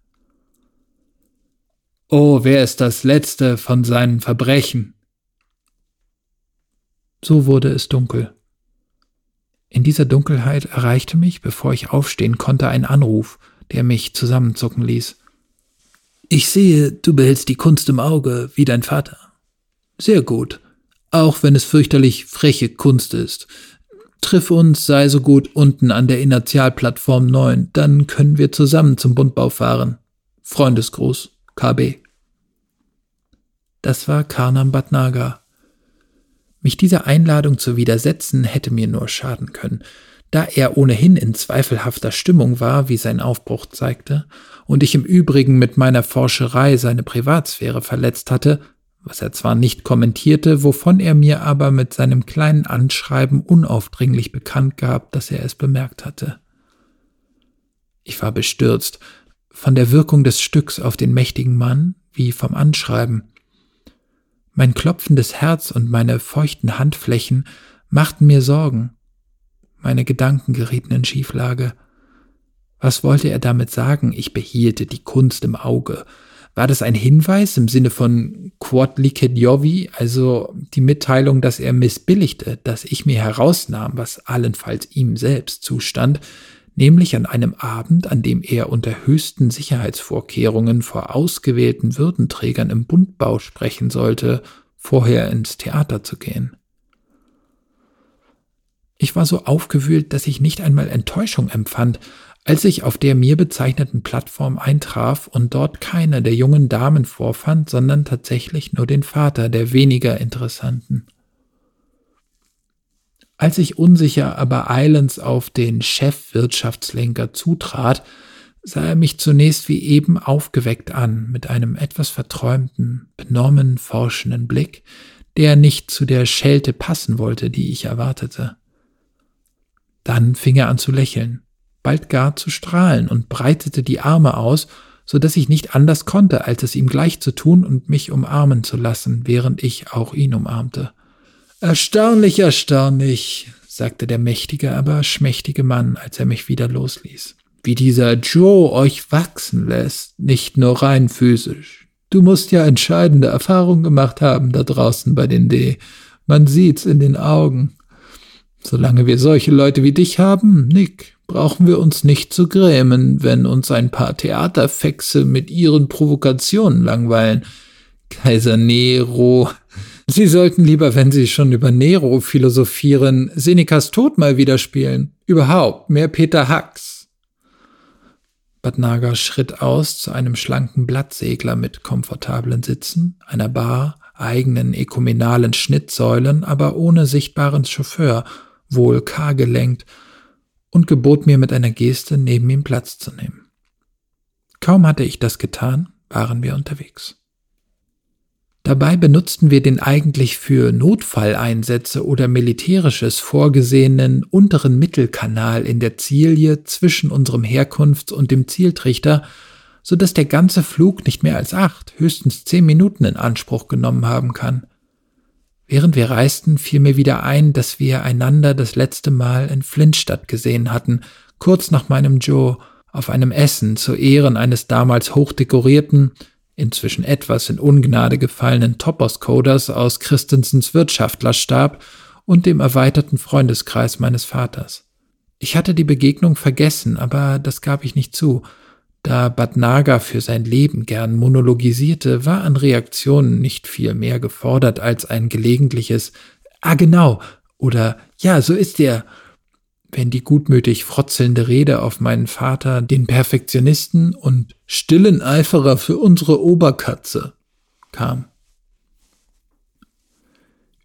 Oh, wer ist das Letzte von seinen Verbrechen? So wurde es dunkel. In dieser Dunkelheit erreichte mich, bevor ich aufstehen konnte, ein Anruf, der mich zusammenzucken ließ. Ich sehe, du behältst die Kunst im Auge, wie dein Vater. Sehr gut, auch wenn es fürchterlich freche Kunst ist. Triff uns, sei so gut, unten an der Inertialplattform 9, dann können wir zusammen zum Bundbau fahren. Freundesgruß, KB. Das war Karnam Bhatnagar, mich dieser Einladung zu widersetzen hätte mir nur schaden können, da er ohnehin in zweifelhafter Stimmung war, wie sein Aufbruch zeigte, und ich im Übrigen mit meiner Forscherei seine Privatsphäre verletzt hatte, was er zwar nicht kommentierte, wovon er mir aber mit seinem kleinen Anschreiben unaufdringlich bekannt gab, dass er es bemerkt hatte. Ich war bestürzt von der Wirkung des Stücks auf den mächtigen Mann wie vom Anschreiben, mein klopfendes Herz und meine feuchten Handflächen machten mir Sorgen. Meine Gedanken gerieten in Schieflage. Was wollte er damit sagen, ich behielte die Kunst im Auge? War das ein Hinweis im Sinne von Quod licet Jovi, also die Mitteilung, dass er missbilligte, dass ich mir herausnahm, was allenfalls ihm selbst zustand, nämlich an einem Abend, an dem er unter höchsten Sicherheitsvorkehrungen vor ausgewählten Würdenträgern im Bundbau sprechen sollte, vorher ins Theater zu gehen. Ich war so aufgewühlt, dass ich nicht einmal Enttäuschung empfand, als ich auf der mir bezeichneten Plattform eintraf und dort keine der jungen Damen vorfand, sondern tatsächlich nur den Vater der weniger interessanten. Als ich unsicher aber eilends auf den Chefwirtschaftslenker zutrat, sah er mich zunächst wie eben aufgeweckt an, mit einem etwas verträumten, benommen forschenden Blick, der nicht zu der Schelte passen wollte, die ich erwartete. Dann fing er an zu lächeln, bald gar zu strahlen und breitete die Arme aus, so dass ich nicht anders konnte, als es ihm gleich zu tun und mich umarmen zu lassen, während ich auch ihn umarmte. Erstaunlich, erstaunlich, sagte der mächtige, aber schmächtige Mann, als er mich wieder losließ. Wie dieser Joe euch wachsen lässt, nicht nur rein physisch. Du musst ja entscheidende Erfahrungen gemacht haben da draußen bei den D. Man sieht's in den Augen. Solange wir solche Leute wie dich haben, Nick, brauchen wir uns nicht zu grämen, wenn uns ein paar Theaterfexe mit ihren Provokationen langweilen. Kaiser Nero. Sie sollten lieber, wenn Sie schon über Nero philosophieren, Senecas Tod mal wieder spielen. Überhaupt, mehr Peter Hacks. Badnaga schritt aus zu einem schlanken Blattsegler mit komfortablen Sitzen, einer Bar, eigenen ekumenalen Schnittsäulen, aber ohne sichtbaren Chauffeur, wohl karr gelenkt und gebot mir mit einer Geste, neben ihm Platz zu nehmen. Kaum hatte ich das getan, waren wir unterwegs. Dabei benutzten wir den eigentlich für Notfalleinsätze oder militärisches vorgesehenen unteren Mittelkanal in der Zielje zwischen unserem Herkunfts- und dem Zieltrichter, so dass der ganze Flug nicht mehr als acht, höchstens zehn Minuten in Anspruch genommen haben kann. Während wir reisten, fiel mir wieder ein, dass wir einander das letzte Mal in Flintstadt gesehen hatten, kurz nach meinem Joe, auf einem Essen zu Ehren eines damals hochdekorierten, inzwischen etwas in Ungnade gefallenen Topos-Coders aus Christensens Wirtschaftlerstab und dem erweiterten Freundeskreis meines Vaters. Ich hatte die Begegnung vergessen, aber das gab ich nicht zu, da Badnaga für sein Leben gern monologisierte, war an Reaktionen nicht viel mehr gefordert als ein gelegentliches Ah genau oder Ja, so ist er, wenn die gutmütig frotzelnde Rede auf meinen Vater, den Perfektionisten und stillen Eiferer für unsere Oberkatze kam.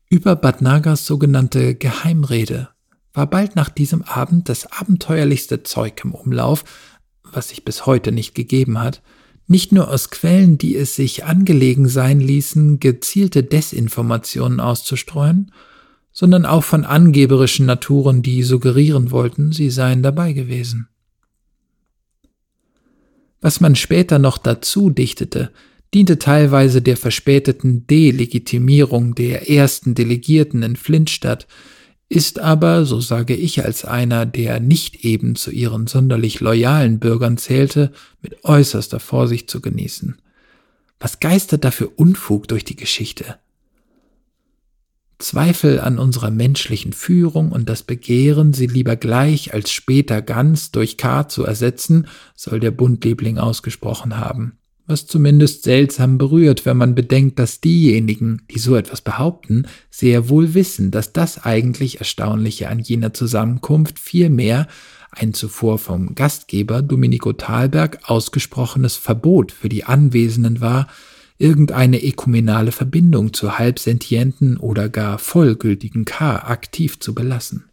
Über Badnagas sogenannte Geheimrede war bald nach diesem Abend das abenteuerlichste Zeug im Umlauf, was sich bis heute nicht gegeben hat, nicht nur aus Quellen, die es sich angelegen sein ließen, gezielte Desinformationen auszustreuen, sondern auch von angeberischen Naturen, die suggerieren wollten, sie seien dabei gewesen. Was man später noch dazu dichtete, diente teilweise der verspäteten Delegitimierung der ersten Delegierten in Flintstadt, ist aber, so sage ich als einer, der nicht eben zu ihren sonderlich loyalen Bürgern zählte, mit äußerster Vorsicht zu genießen. Was geistert da für Unfug durch die Geschichte? Zweifel an unserer menschlichen Führung und das Begehren, sie lieber gleich als später ganz durch K zu ersetzen, soll der Bundliebling ausgesprochen haben. Was zumindest seltsam berührt, wenn man bedenkt, dass diejenigen, die so etwas behaupten, sehr wohl wissen, dass das eigentlich Erstaunliche an jener Zusammenkunft vielmehr ein zuvor vom Gastgeber Domenico Thalberg ausgesprochenes Verbot für die Anwesenden war, irgendeine ekumenale Verbindung zu halbsentienten oder gar vollgültigen K aktiv zu belassen.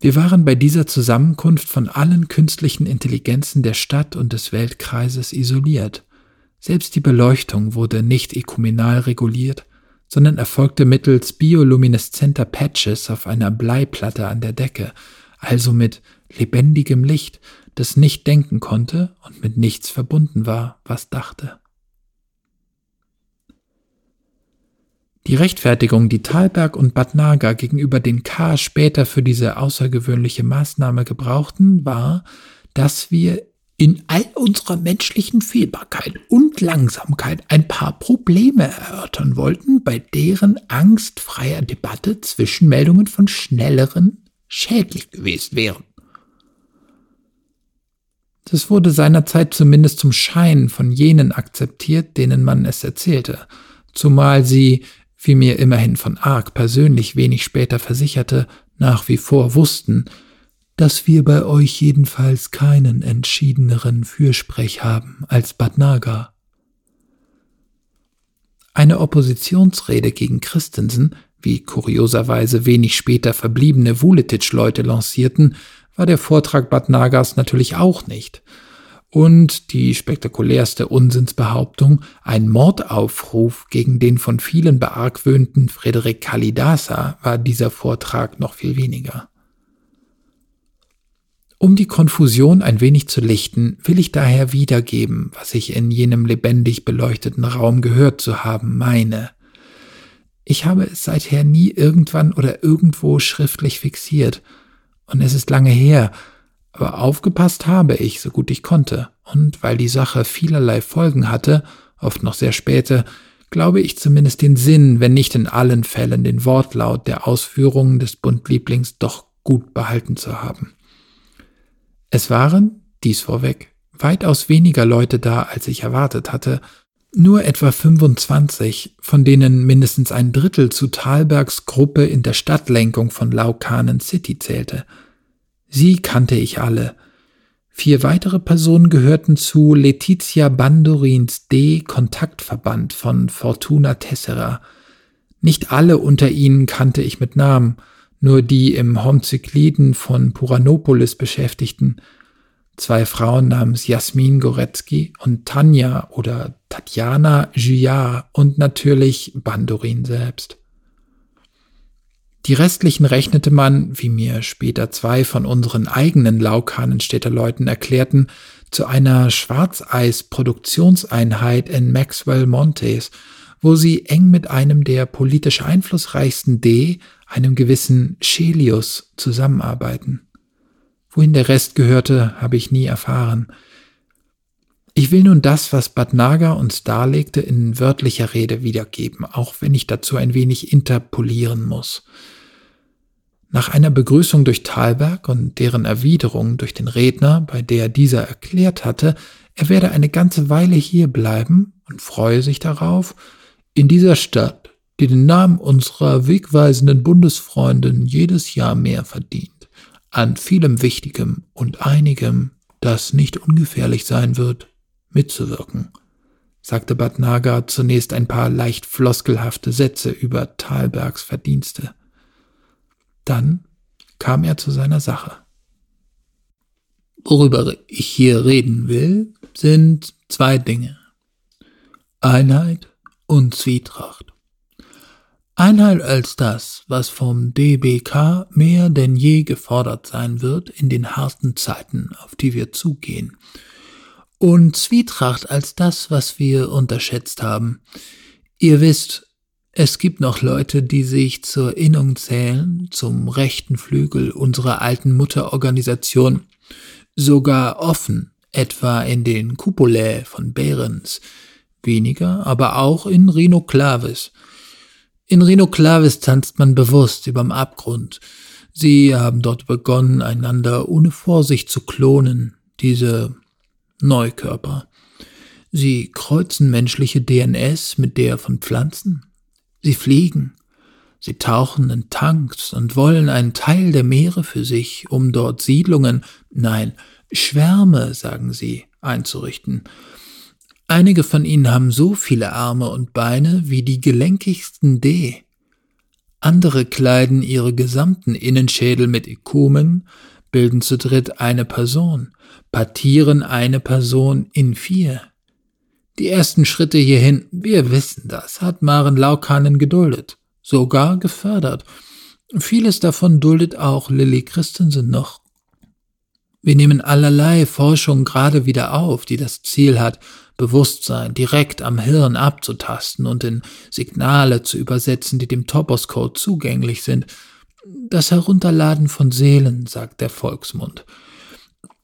Wir waren bei dieser Zusammenkunft von allen künstlichen Intelligenzen der Stadt und des Weltkreises isoliert. Selbst die Beleuchtung wurde nicht ekumenal reguliert, sondern erfolgte mittels biolumineszenter Patches auf einer Bleiplatte an der Decke, also mit lebendigem Licht, das nicht denken konnte und mit nichts verbunden war, was dachte. Die Rechtfertigung, die Thalberg und Bad Naga gegenüber den K später für diese außergewöhnliche Maßnahme gebrauchten, war, dass wir in all unserer menschlichen Fehlbarkeit und Langsamkeit ein paar Probleme erörtern wollten, bei deren angstfreier Debatte Zwischenmeldungen von schnelleren schädlich gewesen wären. Das wurde seinerzeit zumindest zum Schein von jenen akzeptiert, denen man es erzählte, zumal sie wie mir immerhin von Ark persönlich wenig später versicherte, nach wie vor wussten, dass wir bei euch jedenfalls keinen entschiedeneren Fürsprech haben als Bad Naga. Eine Oppositionsrede gegen Christensen, wie kurioserweise wenig später verbliebene Wuletitsch-Leute lancierten, war der Vortrag Bad Nagas natürlich auch nicht. und die spektakulärste Unsinnsbehauptung, ein Mordaufruf gegen den von vielen beargwöhnten Frederik Kalidasa, war dieser Vortrag noch viel weniger. Um die Konfusion ein wenig zu lichten, will ich daher wiedergeben, was ich in jenem lebendig beleuchteten Raum gehört zu haben meine. Ich habe es seither nie irgendwann oder irgendwo schriftlich fixiert, und es ist lange her, aber aufgepasst habe ich, so gut ich konnte, und weil die Sache vielerlei Folgen hatte, oft noch sehr späte, glaube ich zumindest den Sinn, wenn nicht in allen Fällen den Wortlaut der Ausführungen des Bundlieblings doch gut behalten zu haben. Es waren, dies vorweg, weitaus weniger Leute da, als ich erwartet hatte, nur etwa 25, von denen mindestens ein Drittel zu Thalbergs Gruppe in der Stadtlenkung von Laukanen City zählte. Sie kannte ich alle. Vier weitere Personen gehörten zu Letizia Bandorins D. Kontaktverband von Fortuna Tessera. Nicht alle unter ihnen kannte ich mit Namen, nur die im Homzykliden von Puranopolis beschäftigten. Zwei Frauen namens Jasmin Goretzky und Tanja oder Tatjana Juyard und natürlich Bandorin selbst. Die restlichen rechnete man, wie mir später zwei von unseren eigenen Laukanenstädter Leuten erklärten, zu einer Schwarzeis-Produktionseinheit in Maxwell Montes, wo sie eng mit einem der politisch einflussreichsten D einem gewissen Chelius zusammenarbeiten. Wohin der Rest gehörte, habe ich nie erfahren. Ich will nun das, was Bad Naga uns darlegte, in wörtlicher Rede wiedergeben, auch wenn ich dazu ein wenig interpolieren muss. Nach einer Begrüßung durch Thalberg und deren Erwiderung durch den Redner, bei der dieser erklärt hatte, er werde eine ganze Weile hier bleiben und freue sich darauf, in dieser Stadt die den Namen unserer wegweisenden Bundesfreundin jedes Jahr mehr verdient, an vielem Wichtigem und einigem, das nicht ungefährlich sein wird, mitzuwirken, sagte Bad Naga zunächst ein paar leicht floskelhafte Sätze über Thalbergs Verdienste. Dann kam er zu seiner Sache. Worüber ich hier reden will, sind zwei Dinge. Einheit und Zwietracht. Einheit als das, was vom DBK mehr denn je gefordert sein wird in den harten Zeiten, auf die wir zugehen. Und Zwietracht als das, was wir unterschätzt haben. Ihr wisst, es gibt noch Leute, die sich zur Innung zählen, zum rechten Flügel unserer alten Mutterorganisation, sogar offen, etwa in den Cupolae von Behrens, weniger, aber auch in Rhino Clavis, in Reno Clavis tanzt man bewusst überm Abgrund. Sie haben dort begonnen, einander ohne Vorsicht zu klonen, diese Neukörper. Sie kreuzen menschliche DNS mit der von Pflanzen. Sie fliegen. Sie tauchen in Tanks und wollen einen Teil der Meere für sich, um dort Siedlungen, nein, Schwärme, sagen sie, einzurichten. Einige von ihnen haben so viele Arme und Beine wie die gelenkigsten D. Andere kleiden ihre gesamten Innenschädel mit Ikumen, bilden zu dritt eine Person, partieren eine Person in vier. Die ersten Schritte hierhin, wir wissen das, hat Maren Laukanen geduldet, sogar gefördert. Vieles davon duldet auch Lilly Christensen noch. Wir nehmen allerlei Forschung gerade wieder auf, die das Ziel hat, Bewusstsein direkt am Hirn abzutasten und in Signale zu übersetzen, die dem Topos-Code zugänglich sind. Das Herunterladen von Seelen, sagt der Volksmund.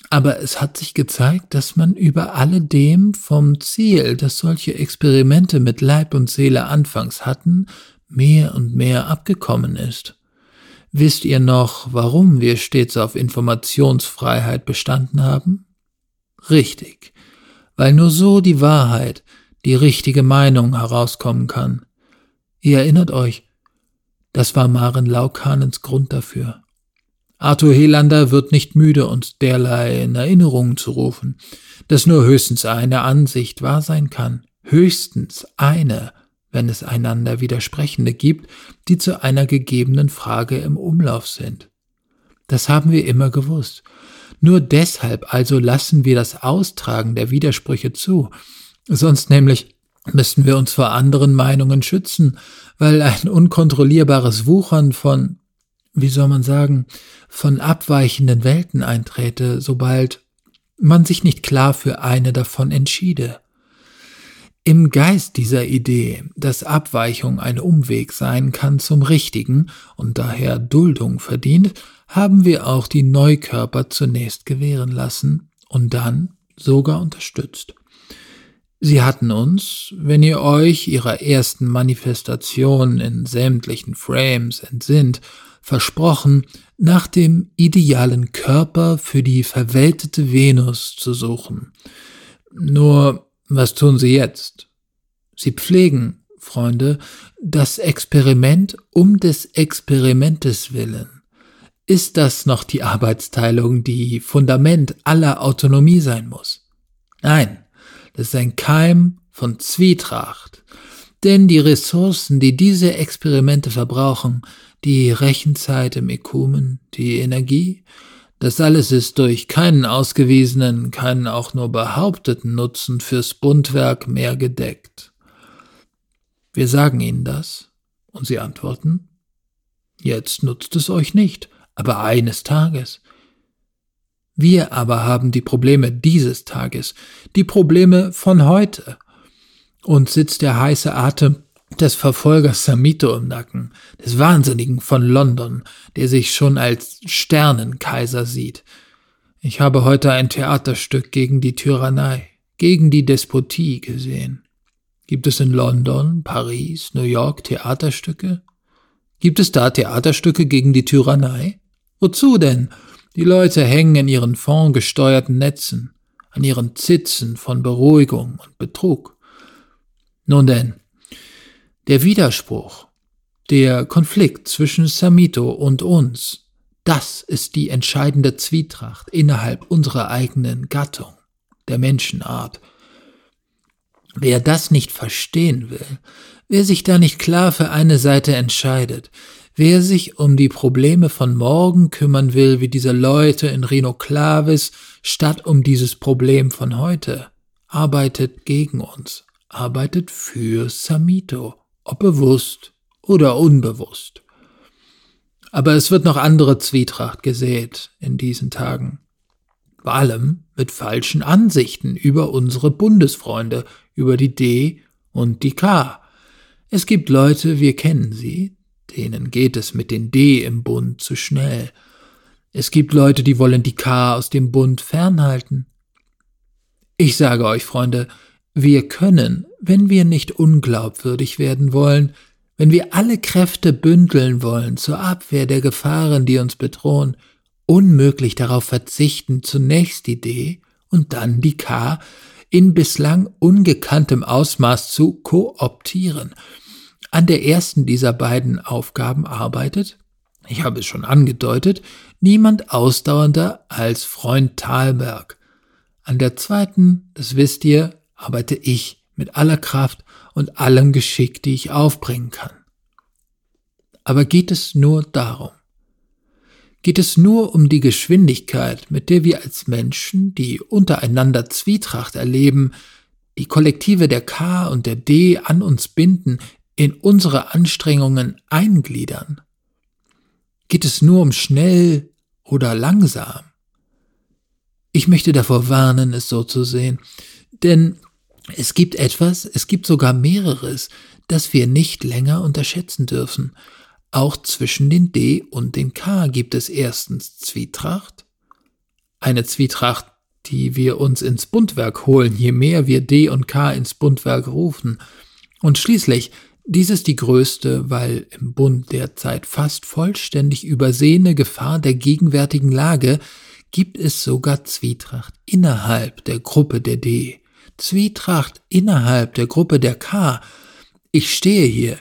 Aber es hat sich gezeigt, dass man über alledem vom Ziel, das solche Experimente mit Leib und Seele anfangs hatten, mehr und mehr abgekommen ist. Wisst ihr noch, warum wir stets auf Informationsfreiheit bestanden haben? Richtig weil nur so die Wahrheit, die richtige Meinung herauskommen kann. Ihr erinnert euch, das war Maren Laukanens Grund dafür. Arthur Helander wird nicht müde, uns derlei in Erinnerung zu rufen, dass nur höchstens eine Ansicht wahr sein kann, höchstens eine, wenn es einander Widersprechende gibt, die zu einer gegebenen Frage im Umlauf sind. Das haben wir immer gewusst, Nur deshalb also lassen wir das Austragen der Widersprüche zu. Sonst nämlich müssten wir uns vor anderen Meinungen schützen, weil ein unkontrollierbares Wuchern von, wie soll man sagen, von abweichenden Welten einträte, sobald man sich nicht klar für eine davon entschiede. Im Geist dieser Idee, dass Abweichung ein Umweg sein kann zum Richtigen und daher Duldung verdient, haben wir auch die Neukörper zunächst gewähren lassen und dann sogar unterstützt. Sie hatten uns, wenn ihr euch ihrer ersten Manifestation in sämtlichen Frames entsinnt, versprochen, nach dem idealen Körper für die verweltete Venus zu suchen. Nur, was tun sie jetzt? Sie pflegen, Freunde, das Experiment um des Experimentes willen. Ist das noch die Arbeitsteilung, die Fundament aller Autonomie sein muss? Nein, das ist ein Keim von Zwietracht. Denn die Ressourcen, die diese Experimente verbrauchen, die Rechenzeit im Ekumen, die Energie, das alles ist durch keinen ausgewiesenen, keinen auch nur behaupteten Nutzen fürs Bundwerk mehr gedeckt. Wir sagen ihnen das, und sie antworten, jetzt nutzt es euch nicht, aber eines Tages, wir aber haben die Probleme dieses Tages, die Probleme von heute. Und sitzt der heiße Atem des Verfolgers Samito im Nacken, des Wahnsinnigen von London, der sich schon als Sternenkaiser sieht. Ich habe heute ein Theaterstück gegen die Tyrannei, gegen die Despotie gesehen. Gibt es in London, Paris, New York Theaterstücke? Gibt es da Theaterstücke gegen die Tyrannei? Wozu denn? Die Leute hängen in ihren fondgesteuerten Netzen, an ihren Zitzen von Beruhigung und Betrug. Nun denn, der Widerspruch, der Konflikt zwischen Samito und uns, das ist die entscheidende Zwietracht innerhalb unserer eigenen Gattung, der Menschenart. Wer das nicht verstehen will, wer sich da nicht klar für eine Seite entscheidet, Wer sich um die Probleme von morgen kümmern will, wie diese Leute in Reno Clavis, statt um dieses Problem von heute, arbeitet gegen uns, arbeitet für Samito, ob bewusst oder unbewusst. Aber es wird noch andere Zwietracht gesät in diesen Tagen. Vor allem mit falschen Ansichten über unsere Bundesfreunde, über die D und die K. Es gibt Leute, wir kennen sie, Denen geht es mit den D im Bund zu schnell. Es gibt Leute, die wollen die K aus dem Bund fernhalten. Ich sage euch, Freunde, wir können, wenn wir nicht unglaubwürdig werden wollen, wenn wir alle Kräfte bündeln wollen zur Abwehr der Gefahren, die uns bedrohen, unmöglich darauf verzichten, zunächst die D und dann die K in bislang ungekanntem Ausmaß zu kooptieren – an der ersten dieser beiden Aufgaben arbeitet, ich habe es schon angedeutet, niemand ausdauernder als Freund Thalberg. An der zweiten, das wisst ihr, arbeite ich mit aller Kraft und allem Geschick, die ich aufbringen kann. Aber geht es nur darum? Geht es nur um die Geschwindigkeit, mit der wir als Menschen, die untereinander Zwietracht erleben, die Kollektive der K und der D an uns binden, in unsere Anstrengungen eingliedern? Geht es nur um schnell oder langsam? Ich möchte davor warnen, es so zu sehen, denn es gibt etwas, es gibt sogar mehreres, das wir nicht länger unterschätzen dürfen. Auch zwischen den D und den K gibt es erstens Zwietracht, eine Zwietracht, die wir uns ins Bundwerk holen, je mehr wir D und K ins Bundwerk rufen, und schließlich dies ist die größte, weil im Bund derzeit fast vollständig übersehene Gefahr der gegenwärtigen Lage gibt es sogar Zwietracht innerhalb der Gruppe der D, Zwietracht innerhalb der Gruppe der K. Ich stehe hier,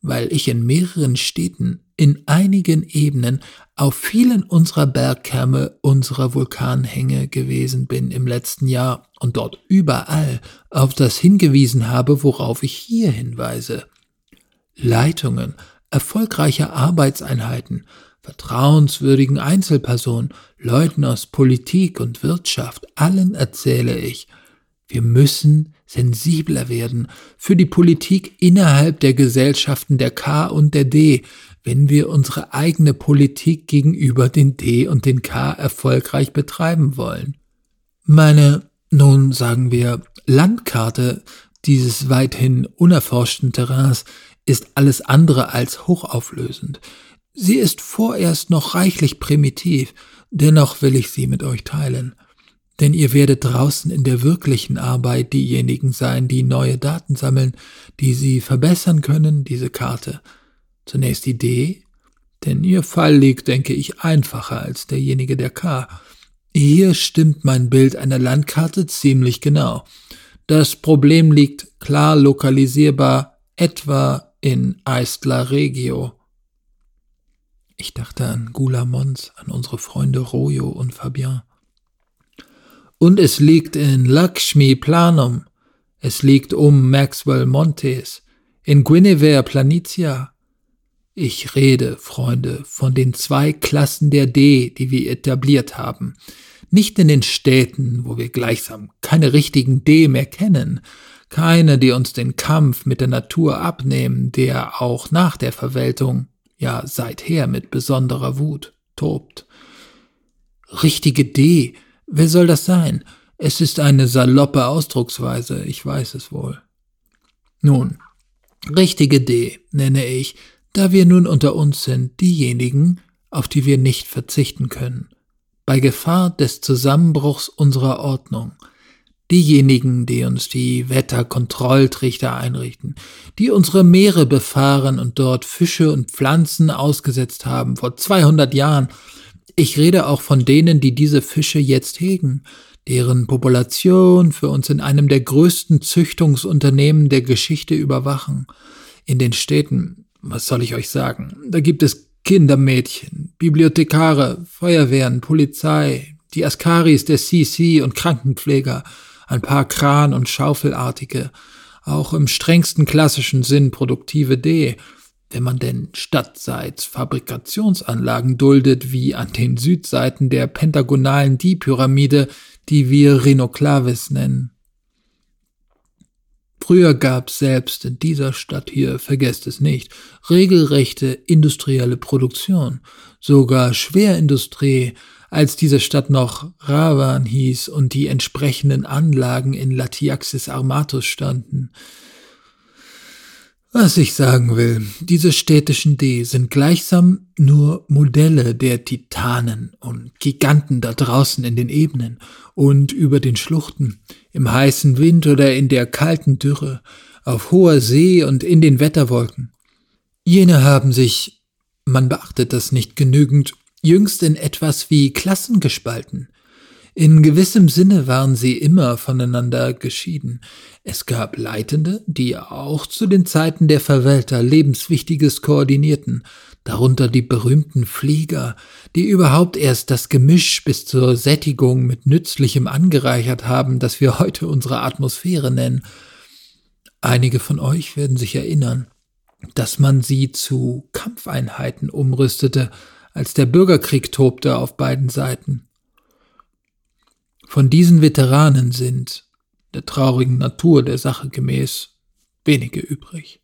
weil ich in mehreren Städten, in einigen Ebenen, auf vielen unserer Bergkärme, unserer Vulkanhänge gewesen bin im letzten Jahr und dort überall auf das hingewiesen habe, worauf ich hier hinweise. Leitungen erfolgreicher Arbeitseinheiten, vertrauenswürdigen Einzelpersonen, Leuten aus Politik und Wirtschaft, allen erzähle ich, wir müssen sensibler werden für die Politik innerhalb der Gesellschaften der K und der D, wenn wir unsere eigene Politik gegenüber den D und den K erfolgreich betreiben wollen. Meine, nun sagen wir, Landkarte dieses weithin unerforschten Terrains ist alles andere als hochauflösend. Sie ist vorerst noch reichlich primitiv, dennoch will ich sie mit euch teilen. Denn ihr werdet draußen in der wirklichen Arbeit diejenigen sein, die neue Daten sammeln, die sie verbessern können, diese Karte. Zunächst die D, denn ihr Fall liegt, denke ich, einfacher als derjenige der K. Hier stimmt mein Bild einer Landkarte ziemlich genau. Das Problem liegt klar lokalisierbar etwa in Eistla Regio. Ich dachte an Gula Mons, an unsere Freunde Royo und Fabien. Und es liegt in Lakshmi Planum. Es liegt um Maxwell Montes, in Guinevere Planitia. Ich rede, Freunde, von den zwei Klassen der D, die wir etabliert haben. Nicht in den Städten, wo wir gleichsam keine richtigen D mehr kennen, keine, die uns den Kampf mit der Natur abnehmen, der auch nach der Verweltung, ja seither mit besonderer Wut tobt. Richtige D, Wer soll das sein? Es ist eine saloppe Ausdrucksweise, ich weiß es wohl. Nun, richtige D nenne ich, da wir nun unter uns sind, diejenigen, auf die wir nicht verzichten können. Bei Gefahr des Zusammenbruchs unserer Ordnung. Diejenigen, die uns die Wetterkontrolltrichter einrichten, die unsere Meere befahren und dort Fische und Pflanzen ausgesetzt haben vor 200 Jahren. Ich rede auch von denen, die diese Fische jetzt hegen, deren Population für uns in einem der größten Züchtungsunternehmen der Geschichte überwachen. In den Städten, was soll ich euch sagen, da gibt es Kindermädchen, Bibliothekare, Feuerwehren, Polizei, die Askaris der CC und Krankenpfleger, ein paar Kran- und Schaufelartige, auch im strengsten klassischen Sinn produktive D, wenn man denn stadtseits Fabrikationsanlagen duldet, wie an den Südseiten der pentagonalen Dipyramide, die wir Rhinoklavis nennen. Früher gab's selbst in dieser Stadt hier, vergesst es nicht, regelrechte industrielle Produktion, sogar Schwerindustrie, als diese Stadt noch Ravan hieß und die entsprechenden Anlagen in Latiaxis Armatus standen. Was ich sagen will, diese städtischen D sind gleichsam nur Modelle der Titanen und Giganten da draußen in den Ebenen und über den Schluchten, im heißen Wind oder in der kalten Dürre, auf hoher See und in den Wetterwolken. Jene haben sich, man beachtet das nicht genügend, jüngst in etwas wie Klassen gespalten, in gewissem Sinne waren sie immer voneinander geschieden. Es gab Leitende, die auch zu den Zeiten der Verwälter lebenswichtiges koordinierten, darunter die berühmten Flieger, die überhaupt erst das Gemisch bis zur Sättigung mit Nützlichem angereichert haben, das wir heute unsere Atmosphäre nennen. Einige von euch werden sich erinnern, dass man sie zu Kampfeinheiten umrüstete, als der Bürgerkrieg tobte auf beiden Seiten. Von diesen Veteranen sind, der traurigen Natur der Sache gemäß, wenige übrig.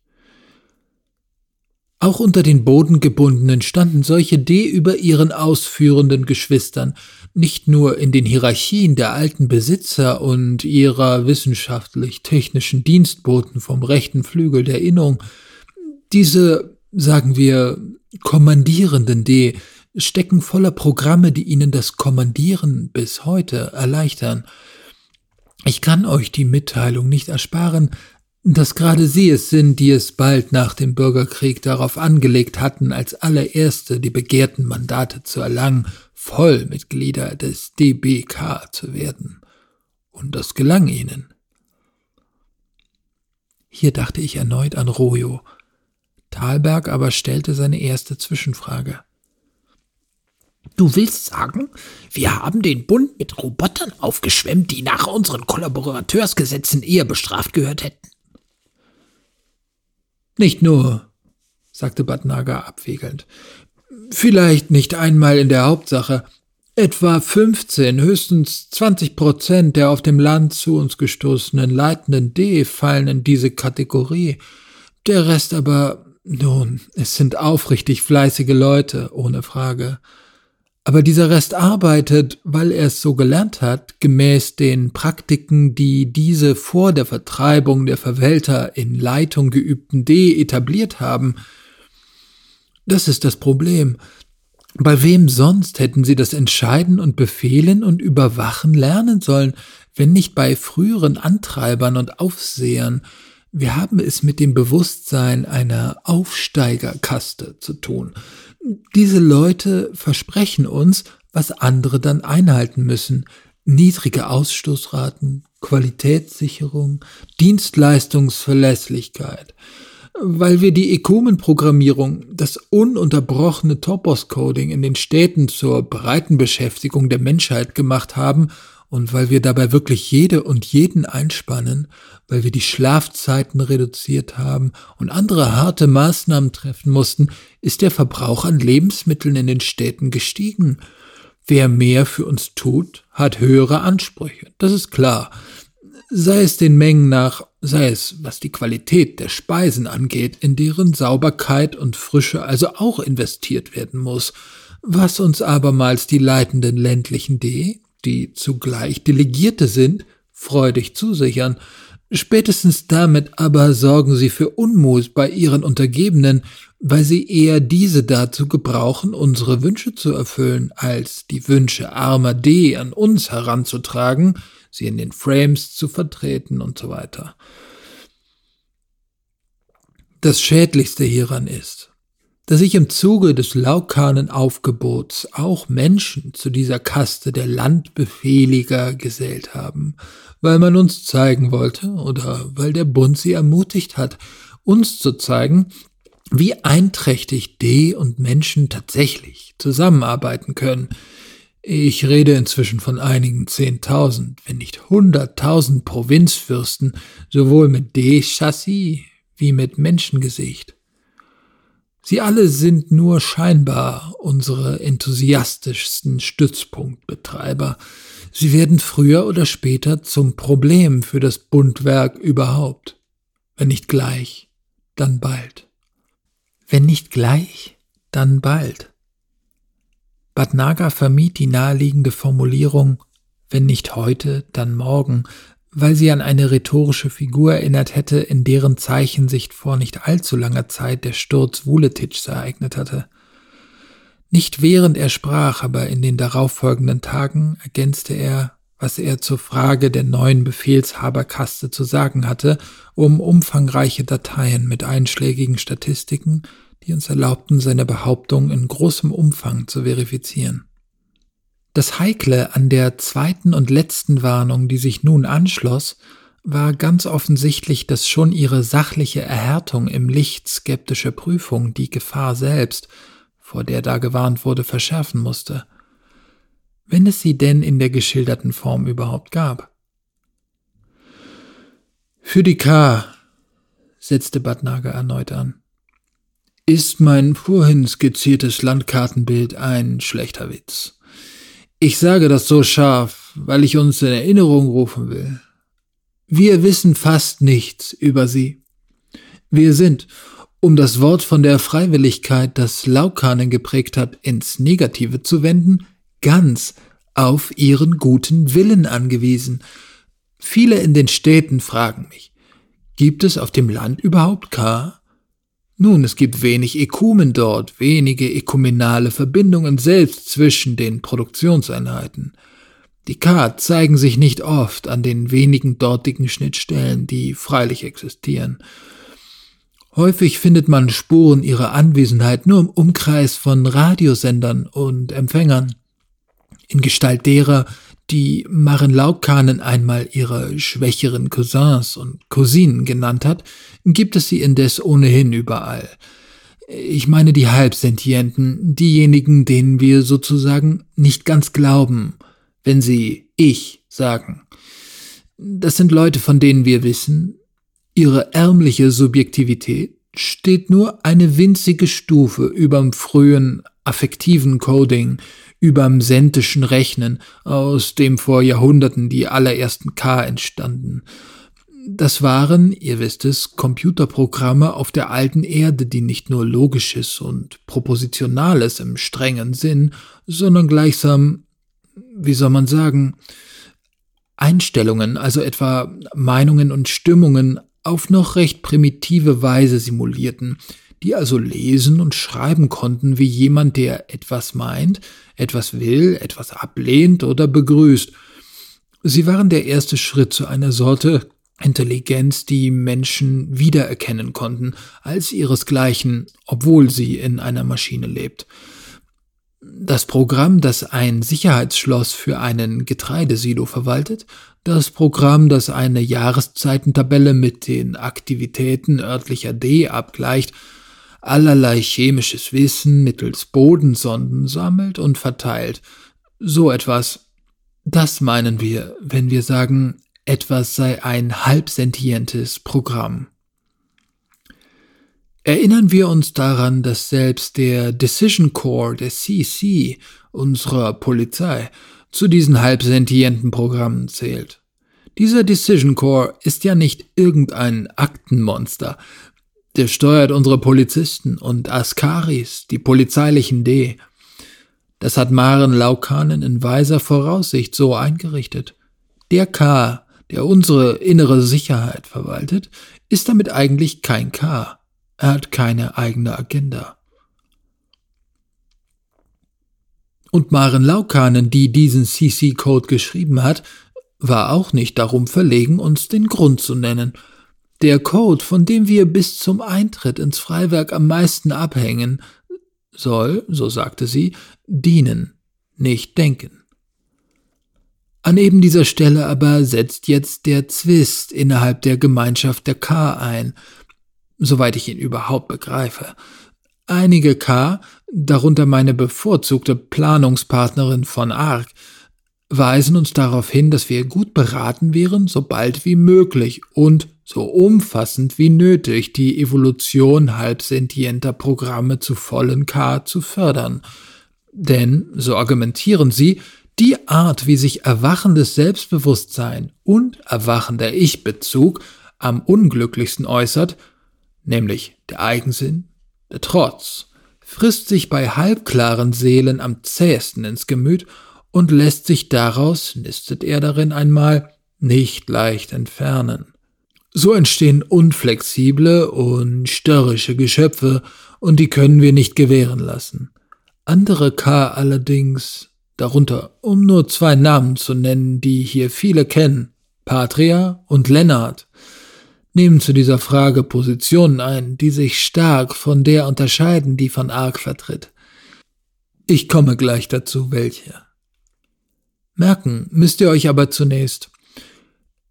Auch unter den Bodengebundenen standen solche D über ihren ausführenden Geschwistern, nicht nur in den Hierarchien der alten Besitzer und ihrer wissenschaftlich-technischen Dienstboten vom rechten Flügel der Innung, diese, sagen wir, kommandierenden D stecken voller Programme, die Ihnen das Kommandieren bis heute erleichtern. Ich kann euch die Mitteilung nicht ersparen, dass gerade Sie es sind, die es bald nach dem Bürgerkrieg darauf angelegt hatten, als allererste die begehrten Mandate zu erlangen, Vollmitglieder des DBK zu werden. Und das gelang ihnen. Hier dachte ich erneut an Rojo. Thalberg aber stellte seine erste Zwischenfrage. Du willst sagen, wir haben den Bund mit Robotern aufgeschwemmt, die nach unseren Kollaborateursgesetzen eher bestraft gehört hätten? Nicht nur, sagte Bad Naga abwägelnd. Vielleicht nicht einmal in der Hauptsache. Etwa 15, höchstens 20 Prozent der auf dem Land zu uns gestoßenen leitenden D fallen in diese Kategorie. Der Rest aber, nun, es sind aufrichtig fleißige Leute, ohne Frage. Aber dieser Rest arbeitet, weil er es so gelernt hat, gemäß den Praktiken, die diese vor der Vertreibung der Verwälter in Leitung geübten D etabliert haben. Das ist das Problem. Bei wem sonst hätten sie das Entscheiden und Befehlen und Überwachen lernen sollen, wenn nicht bei früheren Antreibern und Aufsehern? Wir haben es mit dem Bewusstsein einer Aufsteigerkaste zu tun, diese Leute versprechen uns, was andere dann einhalten müssen. Niedrige Ausstoßraten, Qualitätssicherung, Dienstleistungsverlässlichkeit. Weil wir die Ekumenprogrammierung, das ununterbrochene Topos-Coding in den Städten zur breiten Beschäftigung der Menschheit gemacht haben und weil wir dabei wirklich jede und jeden einspannen, weil wir die Schlafzeiten reduziert haben und andere harte Maßnahmen treffen mussten, ist der Verbrauch an Lebensmitteln in den Städten gestiegen. Wer mehr für uns tut, hat höhere Ansprüche. Das ist klar. Sei es den Mengen nach, sei es was die Qualität der Speisen angeht, in deren Sauberkeit und Frische also auch investiert werden muss, was uns abermals die leitenden ländlichen D die zugleich Delegierte sind, freudig zusichern. Spätestens damit aber sorgen sie für Unmut bei ihren Untergebenen, weil sie eher diese dazu gebrauchen, unsere Wünsche zu erfüllen, als die Wünsche armer D an uns heranzutragen, sie in den Frames zu vertreten und so weiter. Das Schädlichste hieran ist, dass sich im Zuge des Laukanenaufgebots auch Menschen zu dieser Kaste der Landbefehliger gesellt haben, weil man uns zeigen wollte oder weil der Bund sie ermutigt hat, uns zu zeigen, wie einträchtig D und Menschen tatsächlich zusammenarbeiten können. Ich rede inzwischen von einigen Zehntausend, wenn nicht Hunderttausend Provinzfürsten, sowohl mit D-Chassis wie mit Menschengesicht. Sie alle sind nur scheinbar unsere enthusiastischsten Stützpunktbetreiber. Sie werden früher oder später zum Problem für das Bundwerk überhaupt. Wenn nicht gleich, dann bald. Wenn nicht gleich, dann bald. Bad Naga vermied die naheliegende Formulierung wenn nicht heute, dann morgen, weil sie an eine rhetorische Figur erinnert hätte, in deren Zeichensicht vor nicht allzu langer Zeit der Sturz Wuletitschs ereignet hatte. Nicht während er sprach, aber in den darauffolgenden Tagen ergänzte er, was er zur Frage der neuen Befehlshaberkaste zu sagen hatte, um umfangreiche Dateien mit einschlägigen Statistiken, die uns erlaubten, seine Behauptung in großem Umfang zu verifizieren. Das Heikle an der zweiten und letzten Warnung, die sich nun anschloss, war ganz offensichtlich, dass schon ihre sachliche Erhärtung im Licht skeptischer Prüfung die Gefahr selbst, vor der da gewarnt wurde, verschärfen musste. Wenn es sie denn in der geschilderten Form überhaupt gab. Für die K, setzte Badnager erneut an, ist mein vorhin skizziertes Landkartenbild ein schlechter Witz. Ich sage das so scharf, weil ich uns in Erinnerung rufen will. Wir wissen fast nichts über sie. Wir sind, um das Wort von der Freiwilligkeit, das Laukanen geprägt hat, ins Negative zu wenden, ganz auf ihren guten Willen angewiesen. Viele in den Städten fragen mich, gibt es auf dem Land überhaupt K? Nun, es gibt wenig Ekumen dort, wenige ekumenale Verbindungen selbst zwischen den Produktionseinheiten. Die K zeigen sich nicht oft an den wenigen dortigen Schnittstellen, die freilich existieren. Häufig findet man Spuren ihrer Anwesenheit nur im Umkreis von Radiosendern und Empfängern, in Gestalt derer, die Maren Laukanen einmal ihre schwächeren Cousins und Cousinen genannt hat, gibt es sie indes ohnehin überall. Ich meine die Halbsentienten, diejenigen, denen wir sozusagen nicht ganz glauben, wenn sie ich sagen. Das sind Leute, von denen wir wissen, ihre ärmliche Subjektivität, steht nur eine winzige Stufe überm frühen affektiven Coding, überm sentischen Rechnen, aus dem vor Jahrhunderten die allerersten K entstanden. Das waren, ihr wisst es, Computerprogramme auf der alten Erde, die nicht nur Logisches und Propositionales im strengen Sinn, sondern gleichsam, wie soll man sagen, Einstellungen, also etwa Meinungen und Stimmungen auf noch recht primitive Weise simulierten, die also lesen und schreiben konnten wie jemand, der etwas meint, etwas will, etwas ablehnt oder begrüßt. Sie waren der erste Schritt zu einer Sorte Intelligenz, die Menschen wiedererkennen konnten als ihresgleichen, obwohl sie in einer Maschine lebt. Das Programm, das ein Sicherheitsschloss für einen Getreidesilo verwaltet, das Programm, das eine Jahreszeitentabelle mit den Aktivitäten örtlicher D abgleicht, allerlei chemisches Wissen mittels Bodensonden sammelt und verteilt. So etwas. Das meinen wir, wenn wir sagen, etwas sei ein halbsentientes Programm. Erinnern wir uns daran, dass selbst der Decision Core der CC unserer Polizei zu diesen halbsentienten Programmen zählt. Dieser Decision Core ist ja nicht irgendein Aktenmonster. Der steuert unsere Polizisten und Askaris, die polizeilichen D. Das hat Maren Laukanen in weiser Voraussicht so eingerichtet. Der K, der unsere innere Sicherheit verwaltet, ist damit eigentlich kein K. Er hat keine eigene Agenda. Und Maren Laukanen, die diesen CC-Code geschrieben hat, war auch nicht darum verlegen, uns den Grund zu nennen. Der Code, von dem wir bis zum Eintritt ins Freiwerk am meisten abhängen, soll, so sagte sie, dienen, nicht denken. An eben dieser Stelle aber setzt jetzt der Zwist innerhalb der Gemeinschaft der K ein, soweit ich ihn überhaupt begreife. Einige K, darunter meine bevorzugte Planungspartnerin von ARC, weisen uns darauf hin, dass wir gut beraten wären, so bald wie möglich und so umfassend wie nötig die Evolution halbsentienter Programme zu vollen K zu fördern. Denn, so argumentieren sie, die Art, wie sich erwachendes Selbstbewusstsein und erwachender Ich-Bezug am unglücklichsten äußert, nämlich der Eigensinn, der Trotz, frisst sich bei halbklaren Seelen am zähesten ins Gemüt und lässt sich daraus, nistet er darin einmal, nicht leicht entfernen. So entstehen unflexible und störrische Geschöpfe, und die können wir nicht gewähren lassen. Andere K allerdings, darunter, um nur zwei Namen zu nennen, die hier viele kennen, Patria und Lennart, nehmen zu dieser Frage Positionen ein, die sich stark von der unterscheiden, die von Arc vertritt. Ich komme gleich dazu, welche. Merken müsst ihr euch aber zunächst,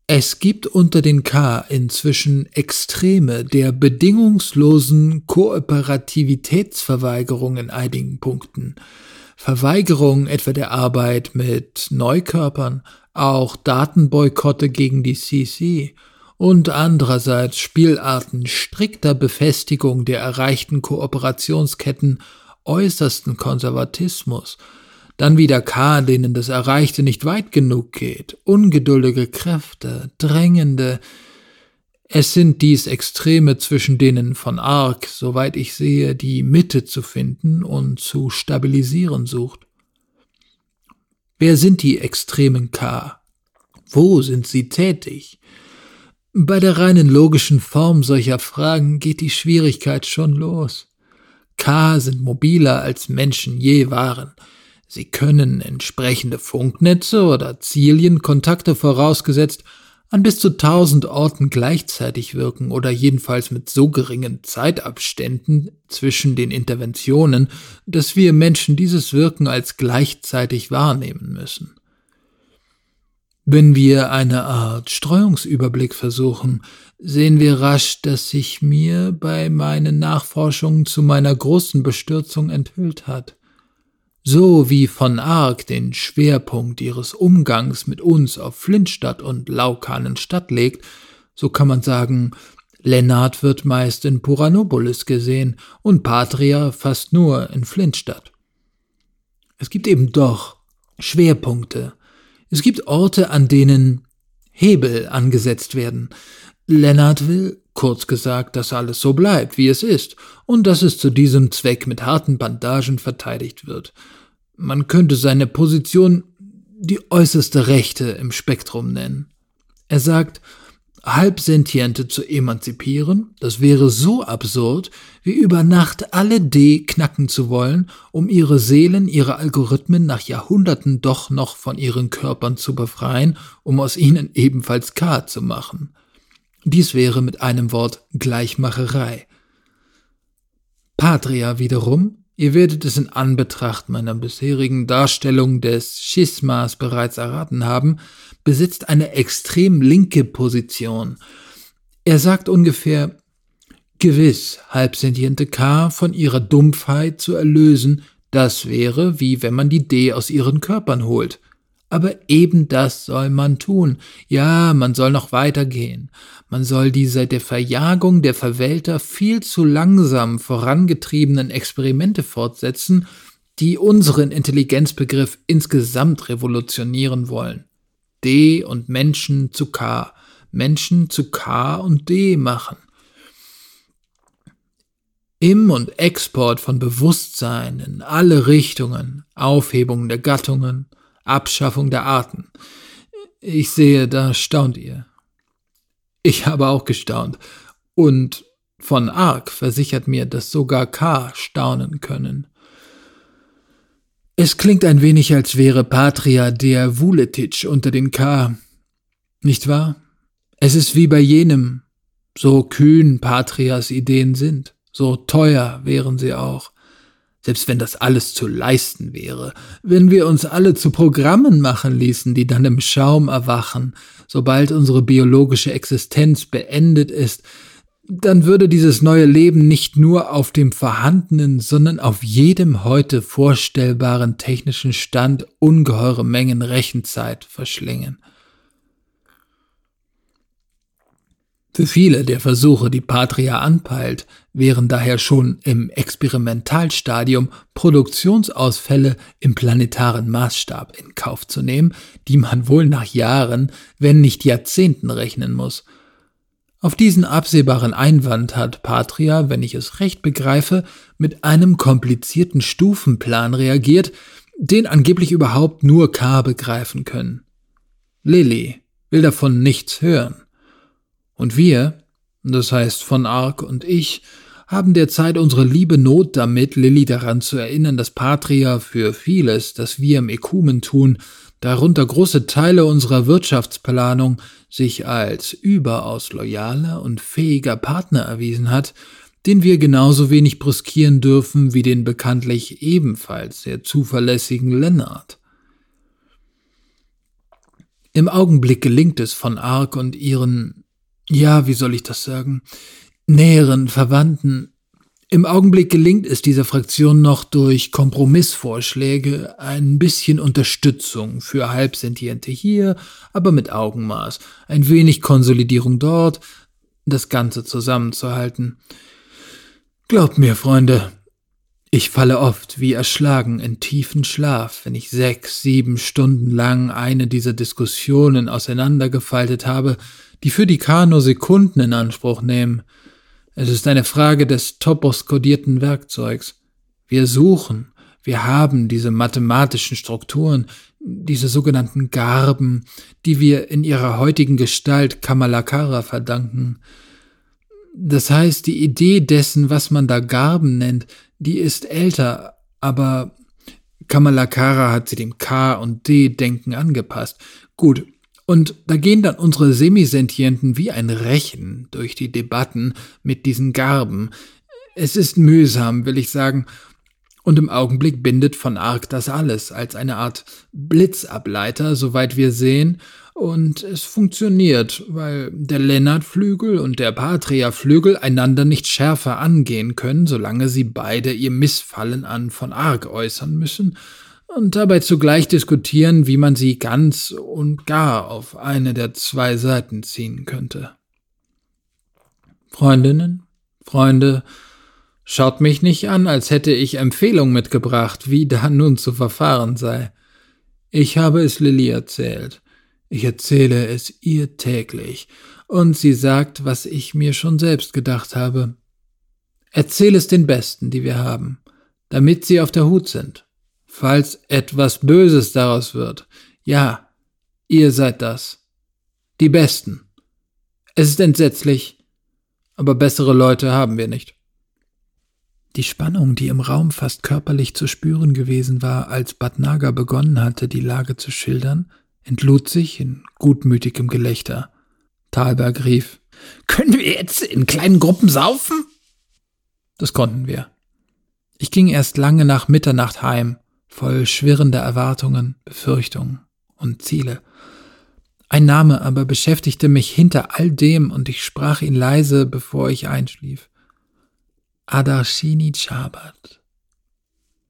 es gibt unter den K inzwischen Extreme der bedingungslosen Kooperativitätsverweigerung in einigen Punkten. Verweigerung etwa der Arbeit mit Neukörpern, auch Datenboykotte gegen die CC und andererseits Spielarten strikter Befestigung der erreichten Kooperationsketten äußersten Konservatismus, dann wieder K, denen das Erreichte nicht weit genug geht, ungeduldige Kräfte, drängende, es sind dies Extreme, zwischen denen von Arc, soweit ich sehe, die Mitte zu finden und zu stabilisieren sucht. Wer sind die extremen K? Wo sind sie tätig? Bei der reinen logischen Form solcher Fragen geht die Schwierigkeit schon los. K sind mobiler als Menschen je waren. Sie können entsprechende Funknetze oder Zilienkontakte vorausgesetzt an bis zu tausend Orten gleichzeitig wirken oder jedenfalls mit so geringen Zeitabständen zwischen den Interventionen, dass wir Menschen dieses Wirken als gleichzeitig wahrnehmen müssen. Wenn wir eine Art Streuungsüberblick versuchen, sehen wir rasch, dass sich mir bei meinen Nachforschungen zu meiner großen Bestürzung enthüllt hat. So wie von Arc den Schwerpunkt ihres Umgangs mit uns auf Flintstadt und Laukanenstadt legt, so kann man sagen, Lennart wird meist in Puranopolis gesehen und Patria fast nur in Flintstadt. Es gibt eben doch Schwerpunkte. Es gibt Orte, an denen Hebel angesetzt werden. Lennart will, kurz gesagt, dass alles so bleibt, wie es ist, und dass es zu diesem Zweck mit harten Bandagen verteidigt wird. Man könnte seine Position die äußerste Rechte im Spektrum nennen. Er sagt, Halbsentiente zu emanzipieren, das wäre so absurd, wie über Nacht alle D knacken zu wollen, um ihre Seelen, ihre Algorithmen nach Jahrhunderten doch noch von ihren Körpern zu befreien, um aus ihnen ebenfalls K zu machen. Dies wäre mit einem Wort Gleichmacherei. Patria wiederum Ihr werdet es in Anbetracht meiner bisherigen Darstellung des Schismas bereits erraten haben, besitzt eine extrem linke Position. Er sagt ungefähr, gewiss, halbsentiente K von ihrer Dumpfheit zu erlösen, das wäre, wie wenn man die D aus ihren Körpern holt. Aber eben das soll man tun. Ja, man soll noch weitergehen. Man soll die seit der Verjagung der Verwälter viel zu langsam vorangetriebenen Experimente fortsetzen, die unseren Intelligenzbegriff insgesamt revolutionieren wollen. D und Menschen zu K, Menschen zu K und D machen. Im- und Export von Bewusstsein in alle Richtungen, Aufhebung der Gattungen, Abschaffung der Arten. Ich sehe, da staunt ihr. Ich habe auch gestaunt. Und von Ark versichert mir, dass sogar K staunen können. Es klingt ein wenig, als wäre Patria der Vuletic unter den K. Nicht wahr? Es ist wie bei jenem, so kühn Patrias Ideen sind, so teuer wären sie auch selbst wenn das alles zu leisten wäre, wenn wir uns alle zu Programmen machen ließen, die dann im Schaum erwachen, sobald unsere biologische Existenz beendet ist, dann würde dieses neue Leben nicht nur auf dem vorhandenen, sondern auf jedem heute vorstellbaren technischen Stand ungeheure Mengen Rechenzeit verschlingen. Für viele der Versuche, die Patria anpeilt, wären daher schon im Experimentalstadium Produktionsausfälle im planetaren Maßstab in Kauf zu nehmen, die man wohl nach Jahren, wenn nicht Jahrzehnten rechnen muss. Auf diesen absehbaren Einwand hat Patria, wenn ich es recht begreife, mit einem komplizierten Stufenplan reagiert, den angeblich überhaupt nur K begreifen können. Lilly will davon nichts hören. Und wir, das heißt von Ark und ich, haben derzeit unsere liebe Not damit, Lilly daran zu erinnern, dass Patria für vieles, das wir im Ekumen tun, darunter große Teile unserer Wirtschaftsplanung, sich als überaus loyaler und fähiger Partner erwiesen hat, den wir genauso wenig brüskieren dürfen wie den bekanntlich ebenfalls sehr zuverlässigen Lennart. Im Augenblick gelingt es von Ark und ihren ja, wie soll ich das sagen, näheren Verwandten. Im Augenblick gelingt es dieser Fraktion noch durch Kompromissvorschläge ein bisschen Unterstützung für Halbsentiente hier, aber mit Augenmaß, ein wenig Konsolidierung dort, das Ganze zusammenzuhalten. Glaubt mir, Freunde, ich falle oft wie erschlagen in tiefen Schlaf, wenn ich sechs, sieben Stunden lang eine dieser Diskussionen auseinandergefaltet habe, die für die K nur Sekunden in Anspruch nehmen. Es ist eine Frage des topos-kodierten Werkzeugs. Wir suchen, wir haben diese mathematischen Strukturen, diese sogenannten Garben, die wir in ihrer heutigen Gestalt Kamalakara verdanken. Das heißt, die Idee dessen, was man da Garben nennt, die ist älter, aber Kamalakara hat sie dem K- und D-Denken angepasst. Gut, und da gehen dann unsere Semisentienten wie ein Rechen durch die Debatten mit diesen Garben. Es ist mühsam, will ich sagen, und im Augenblick bindet von Arc das alles als eine Art Blitzableiter, soweit wir sehen, und es funktioniert, weil der Lennart-Flügel und der Patria-Flügel einander nicht schärfer angehen können, solange sie beide ihr Missfallen an von Arc äußern müssen und dabei zugleich diskutieren, wie man sie ganz und gar auf eine der zwei Seiten ziehen könnte. Freundinnen, Freunde, schaut mich nicht an, als hätte ich Empfehlung mitgebracht, wie da nun zu verfahren sei. Ich habe es Lilly erzählt. Ich erzähle es ihr täglich, und sie sagt, was ich mir schon selbst gedacht habe. Erzähl es den Besten, die wir haben, damit sie auf der Hut sind, falls etwas Böses daraus wird. Ja, ihr seid das. Die Besten. Es ist entsetzlich, aber bessere Leute haben wir nicht. Die Spannung, die im Raum fast körperlich zu spüren gewesen war, als Badnaga begonnen hatte, die Lage zu schildern, entlud sich in gutmütigem Gelächter. Thalberg rief, Können wir jetzt in kleinen Gruppen saufen? Das konnten wir. Ich ging erst lange nach Mitternacht heim, voll schwirrender Erwartungen, Befürchtungen und Ziele. Ein Name aber beschäftigte mich hinter all dem und ich sprach ihn leise, bevor ich einschlief. Adarshini Chabat.